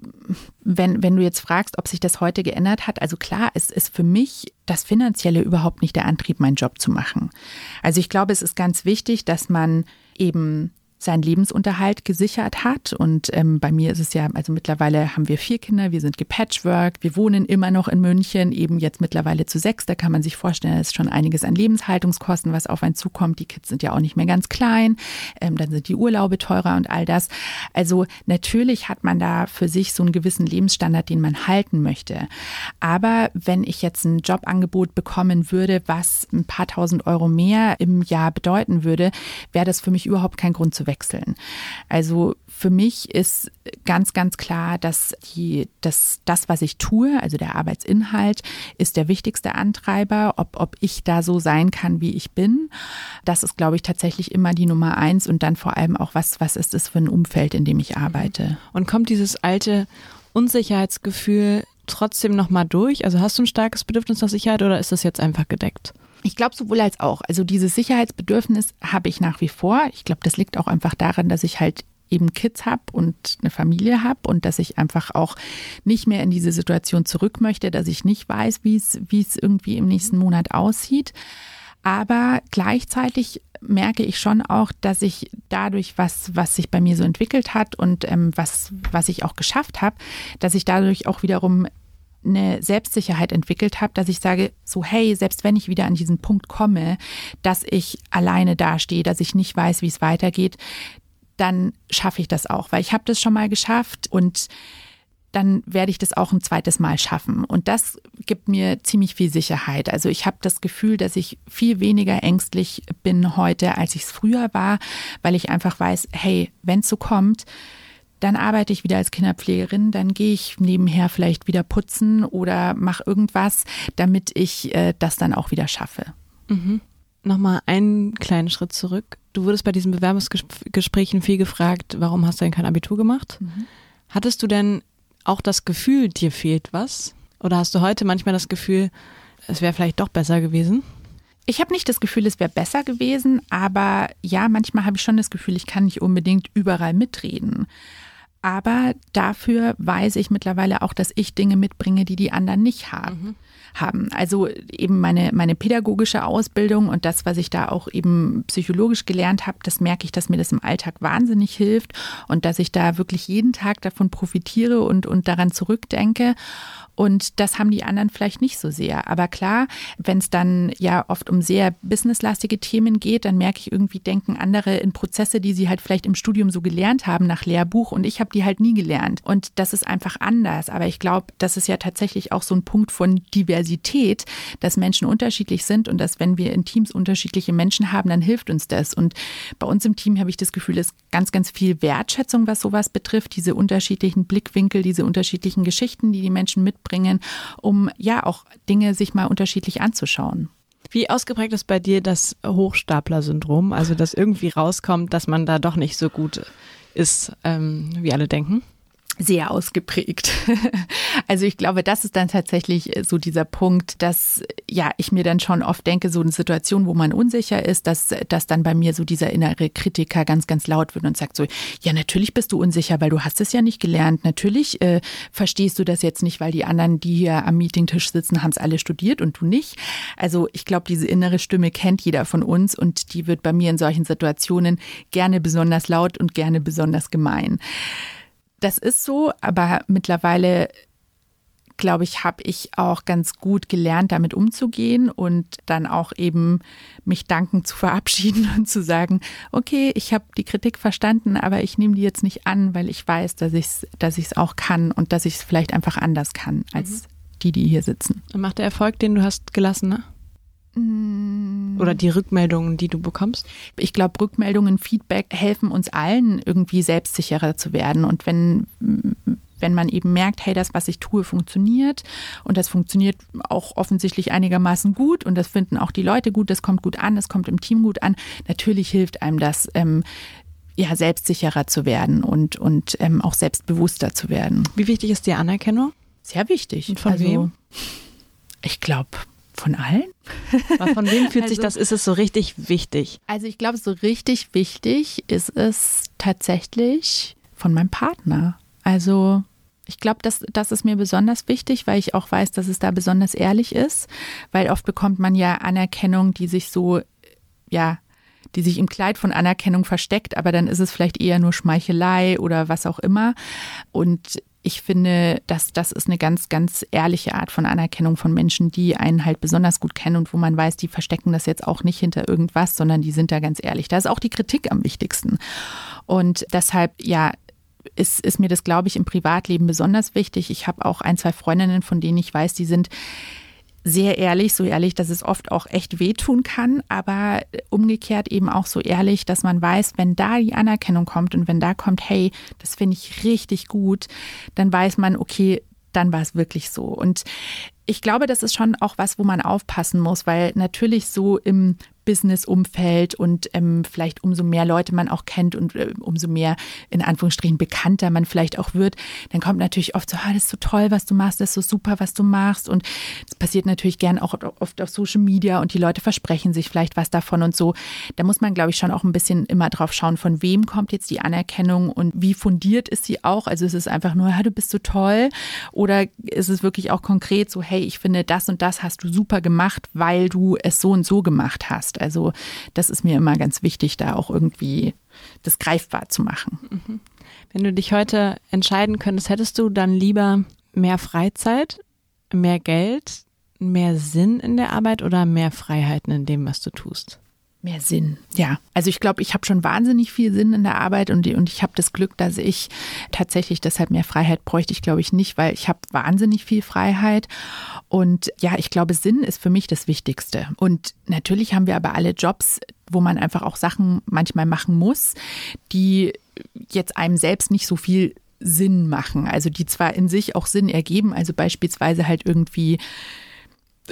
wenn, wenn du jetzt fragst, ob sich das heute geändert hat, also klar, es ist für mich das Finanzielle überhaupt nicht der Antrieb, meinen Job zu machen. Also ich glaube, es ist ganz wichtig, dass man eben seinen Lebensunterhalt gesichert hat. Und ähm, bei mir ist es ja, also mittlerweile haben wir vier Kinder, wir sind gepatchworked, wir wohnen immer noch in München, eben jetzt mittlerweile zu sechs. Da kann man sich vorstellen, da ist schon einiges an Lebenshaltungskosten, was auf einen zukommt. Die Kids sind ja auch nicht mehr ganz klein, ähm, dann sind die Urlaube teurer und all das. Also natürlich hat man da für sich so einen gewissen Lebensstandard, den man halten möchte. Aber wenn ich jetzt ein Jobangebot bekommen würde, was ein paar tausend Euro mehr im Jahr bedeuten würde, wäre das für mich überhaupt kein Grund zu wechseln. Also für mich ist ganz, ganz klar, dass die, dass das, was ich tue, also der Arbeitsinhalt, ist der wichtigste Antreiber, ob, ob ich da so sein kann, wie ich bin. Das ist, glaube ich, tatsächlich immer die Nummer eins und dann vor allem auch, was, was ist es für ein Umfeld, in dem ich arbeite. Und kommt dieses alte Unsicherheitsgefühl trotzdem nochmal durch? Also hast du ein starkes Bedürfnis nach Sicherheit oder ist das jetzt einfach gedeckt? Ich glaube sowohl als auch. Also dieses Sicherheitsbedürfnis habe ich nach wie vor. Ich glaube, das liegt auch einfach daran, dass ich halt eben Kids habe und eine Familie habe und dass ich einfach auch nicht mehr in diese Situation zurück möchte, dass ich nicht weiß, wie es, wie es irgendwie im nächsten Monat aussieht. Aber gleichzeitig merke ich schon auch, dass ich dadurch, was, was sich bei mir so entwickelt hat und ähm, was, was ich auch geschafft habe, dass ich dadurch auch wiederum eine Selbstsicherheit entwickelt habe, dass ich sage, so hey, selbst wenn ich wieder an diesen Punkt komme, dass ich alleine dastehe, dass ich nicht weiß, wie es weitergeht, dann schaffe ich das auch, weil ich habe das schon mal geschafft und dann werde ich das auch ein zweites Mal schaffen. Und das gibt mir ziemlich viel Sicherheit. Also ich habe das Gefühl, dass ich viel weniger ängstlich bin heute, als ich es früher war, weil ich einfach weiß, hey, wenn es so kommt, dann arbeite ich wieder als Kinderpflegerin, dann gehe ich nebenher vielleicht wieder putzen oder mache irgendwas, damit ich äh, das dann auch wieder schaffe. Mhm. Nochmal einen kleinen Schritt zurück. Du wurdest bei diesen Bewerbungsgesprächen viel gefragt, warum hast du denn kein Abitur gemacht? Mhm. Hattest du denn auch das Gefühl, dir fehlt was? Oder hast du heute manchmal das Gefühl, es wäre vielleicht doch besser gewesen? Ich habe nicht das Gefühl, es wäre besser gewesen, aber ja, manchmal habe ich schon das Gefühl, ich kann nicht unbedingt überall mitreden. Aber dafür weiß ich mittlerweile auch, dass ich Dinge mitbringe, die die anderen nicht haben. Mhm. haben. Also eben meine, meine pädagogische Ausbildung und das, was ich da auch eben psychologisch gelernt habe, das merke ich, dass mir das im Alltag wahnsinnig hilft und dass ich da wirklich jeden Tag davon profitiere und, und daran zurückdenke. Und das haben die anderen vielleicht nicht so sehr. Aber klar, wenn es dann ja oft um sehr businesslastige Themen geht, dann merke ich irgendwie, denken andere in Prozesse, die sie halt vielleicht im Studium so gelernt haben nach Lehrbuch und ich habe die halt nie gelernt. Und das ist einfach anders. Aber ich glaube, das ist ja tatsächlich auch so ein Punkt von Diversität, dass Menschen unterschiedlich sind und dass wenn wir in Teams unterschiedliche Menschen haben, dann hilft uns das. Und bei uns im Team habe ich das Gefühl, es ist ganz, ganz viel Wertschätzung, was sowas betrifft, diese unterschiedlichen Blickwinkel, diese unterschiedlichen Geschichten, die die Menschen mitbringen mitbringen, um ja auch Dinge sich mal unterschiedlich anzuschauen. Wie ausgeprägt ist bei dir das Hochstapler-Syndrom? Also, dass irgendwie rauskommt, dass man da doch nicht so gut ist, ähm, wie alle denken? Sehr ausgeprägt. <laughs> Also ich glaube, das ist dann tatsächlich so dieser Punkt, dass ja ich mir dann schon oft denke, so eine Situation, wo man unsicher ist, dass, dass dann bei mir so dieser innere Kritiker ganz, ganz laut wird und sagt so, ja natürlich bist du unsicher, weil du hast es ja nicht gelernt. Natürlich äh, verstehst du das jetzt nicht, weil die anderen, die hier am Meetingtisch sitzen, haben es alle studiert und du nicht. Also ich glaube, diese innere Stimme kennt jeder von uns und die wird bei mir in solchen Situationen gerne besonders laut und gerne besonders gemein. Das ist so, aber mittlerweile glaube ich, habe ich auch ganz gut gelernt, damit umzugehen und dann auch eben mich dankend zu verabschieden <laughs> und zu sagen, okay, ich habe die Kritik verstanden, aber ich nehme die jetzt nicht an, weil ich weiß, dass ich es dass auch kann und dass ich es vielleicht einfach anders kann als mhm. die, die hier sitzen. Und macht der Erfolg, den du hast, gelassen, ne? Oder die Rückmeldungen, die du bekommst? Ich glaube, Rückmeldungen, Feedback helfen uns allen, irgendwie selbstsicherer zu werden. Und wenn, wenn man eben merkt, hey, das, was ich tue, funktioniert und das funktioniert auch offensichtlich einigermaßen gut und das finden auch die Leute gut, das kommt gut an, das kommt im Team gut an, natürlich hilft einem das, ähm, ja, selbstsicherer zu werden und, und ähm, auch selbstbewusster zu werden. Wie wichtig ist die Anerkennung? Sehr wichtig. Und von also, wem? Ich glaube, von allen? Aber von wem fühlt also, sich das, ist es so richtig wichtig? Also ich glaube, so richtig wichtig ist es tatsächlich von meinem Partner. Also ich glaube, das, das ist mir besonders wichtig, weil ich auch weiß, dass es da besonders ehrlich ist, weil oft bekommt man ja Anerkennung, die sich so, ja, die sich im Kleid von Anerkennung versteckt, aber dann ist es vielleicht eher nur Schmeichelei oder was auch immer. Und ich finde, dass das ist eine ganz, ganz ehrliche Art von Anerkennung von Menschen, die einen halt besonders gut kennen und wo man weiß, die verstecken das jetzt auch nicht hinter irgendwas, sondern die sind da ganz ehrlich. Da ist auch die Kritik am wichtigsten. Und deshalb, ja, ist, ist mir das, glaube ich, im Privatleben besonders wichtig. Ich habe auch ein, zwei Freundinnen, von denen ich weiß, die sind sehr ehrlich, so ehrlich, dass es oft auch echt wehtun kann, aber umgekehrt eben auch so ehrlich, dass man weiß, wenn da die Anerkennung kommt und wenn da kommt, hey, das finde ich richtig gut, dann weiß man, okay, dann war es wirklich so. Und ich glaube, das ist schon auch was, wo man aufpassen muss, weil natürlich so im Business-Umfeld und ähm, vielleicht umso mehr Leute man auch kennt und äh, umso mehr in Anführungsstrichen bekannter man vielleicht auch wird, dann kommt natürlich oft so, ah, das ist so toll, was du machst, das ist so super, was du machst. Und das passiert natürlich gern auch oft auf Social Media und die Leute versprechen sich vielleicht was davon und so. Da muss man, glaube ich, schon auch ein bisschen immer drauf schauen, von wem kommt jetzt die Anerkennung und wie fundiert ist sie auch. Also ist es einfach nur, ja, du bist so toll oder ist es wirklich auch konkret so, hey, ich finde, das und das hast du super gemacht, weil du es so und so gemacht hast. Also das ist mir immer ganz wichtig, da auch irgendwie das greifbar zu machen. Mhm. Wenn du dich heute entscheiden könntest, hättest du dann lieber mehr Freizeit, mehr Geld, mehr Sinn in der Arbeit oder mehr Freiheiten in dem, was du tust? Mehr Sinn, ja. Also ich glaube, ich habe schon wahnsinnig viel Sinn in der Arbeit und, und ich habe das Glück, dass ich tatsächlich deshalb mehr Freiheit bräuchte ich, glaube ich, nicht, weil ich habe wahnsinnig viel Freiheit. Und ja, ich glaube, Sinn ist für mich das Wichtigste. Und natürlich haben wir aber alle Jobs, wo man einfach auch Sachen manchmal machen muss, die jetzt einem selbst nicht so viel Sinn machen. Also die zwar in sich auch Sinn ergeben, also beispielsweise halt irgendwie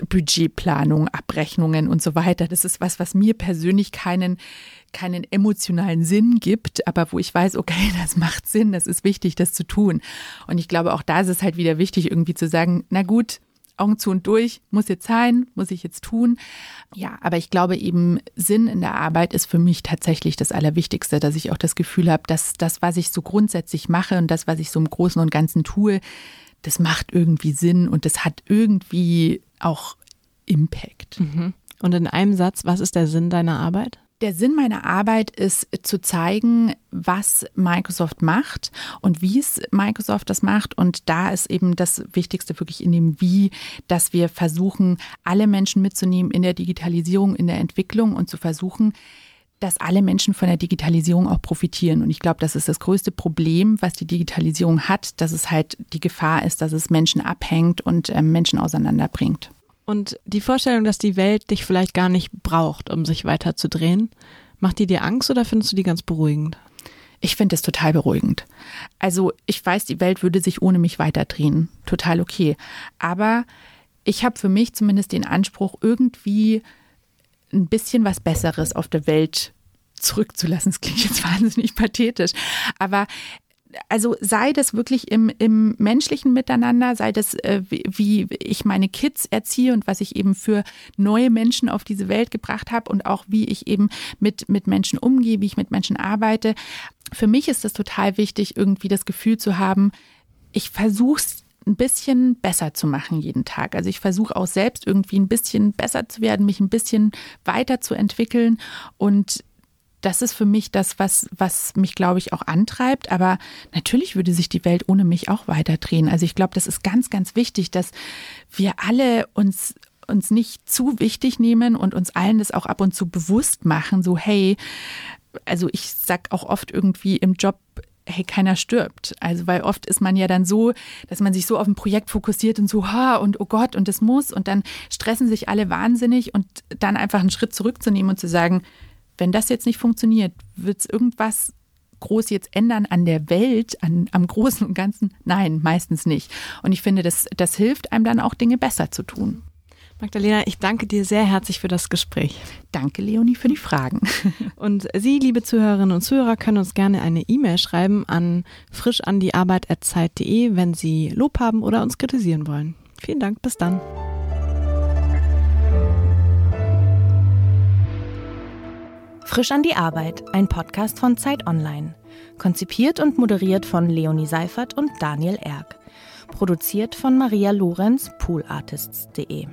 Budgetplanung, Abrechnungen und so weiter. Das ist was, was mir persönlich keinen, keinen emotionalen Sinn gibt, aber wo ich weiß, okay, <laughs> das macht Sinn, das ist wichtig, das zu tun. Und ich glaube, auch da ist es halt wieder wichtig, irgendwie zu sagen, na gut, Augen zu und durch, muss jetzt sein, muss ich jetzt tun. Ja, aber ich glaube eben, Sinn in der Arbeit ist für mich tatsächlich das Allerwichtigste, dass ich auch das Gefühl habe, dass das, was ich so grundsätzlich mache und das, was ich so im Großen und Ganzen tue, das macht irgendwie Sinn und das hat irgendwie auch Impact. Mhm. Und in einem Satz, was ist der Sinn deiner Arbeit? Der Sinn meiner Arbeit ist zu zeigen, was Microsoft macht und wie es Microsoft das macht. Und da ist eben das Wichtigste wirklich in dem Wie, dass wir versuchen, alle Menschen mitzunehmen in der Digitalisierung, in der Entwicklung und zu versuchen, dass alle Menschen von der Digitalisierung auch profitieren. Und ich glaube, das ist das größte Problem, was die Digitalisierung hat, dass es halt die Gefahr ist, dass es Menschen abhängt und äh, Menschen auseinanderbringt. Und die Vorstellung, dass die Welt dich vielleicht gar nicht braucht, um sich weiter zu drehen, macht die dir Angst oder findest du die ganz beruhigend? Ich finde es total beruhigend. Also ich weiß, die Welt würde sich ohne mich weiterdrehen. Total okay. Aber ich habe für mich zumindest den Anspruch, irgendwie ein bisschen was Besseres auf der Welt zurückzulassen. Das klingt jetzt <laughs> wahnsinnig pathetisch. Aber also sei das wirklich im, im menschlichen Miteinander, sei das, äh, wie, ich meine Kids erziehe und was ich eben für neue Menschen auf diese Welt gebracht habe und auch wie ich eben mit, mit Menschen umgehe, wie ich mit Menschen arbeite. Für mich ist es total wichtig, irgendwie das Gefühl zu haben, ich versuche es ein bisschen besser zu machen jeden Tag. Also ich versuche auch selbst irgendwie ein bisschen besser zu werden, mich ein bisschen weiterzuentwickeln und das ist für mich das, was, was mich, glaube ich, auch antreibt. Aber natürlich würde sich die Welt ohne mich auch weiterdrehen. Also ich glaube, das ist ganz, ganz wichtig, dass wir alle uns uns nicht zu wichtig nehmen und uns allen das auch ab und zu bewusst machen, so hey, also ich sag auch oft irgendwie im Job, hey, keiner stirbt. Also, weil oft ist man ja dann so, dass man sich so auf ein Projekt fokussiert und so, ha, und oh Gott, und das muss, und dann stressen sich alle wahnsinnig und dann einfach einen Schritt zurückzunehmen und zu sagen, wenn das jetzt nicht funktioniert, wird es irgendwas groß jetzt ändern an der Welt, an, am Großen und Ganzen? Nein, meistens nicht. Und ich finde, das, das hilft einem dann auch, Dinge besser zu tun. Magdalena, ich danke dir sehr herzlich für das Gespräch. Danke, Leonie, für die Fragen. <laughs> Und Sie, liebe Zuhörerinnen und Zuhörer, können uns gerne eine E-Mail schreiben an frischandiarbeit.zeit.de, wenn Sie Lob haben oder uns kritisieren wollen. Vielen Dank, bis dann. Frisch an die Arbeit, ein Podcast von Zeit Online. Konzipiert und moderiert von Leonie Seifert und Daniel Erck. Produziert von Maria Lorenz, poolartists.de.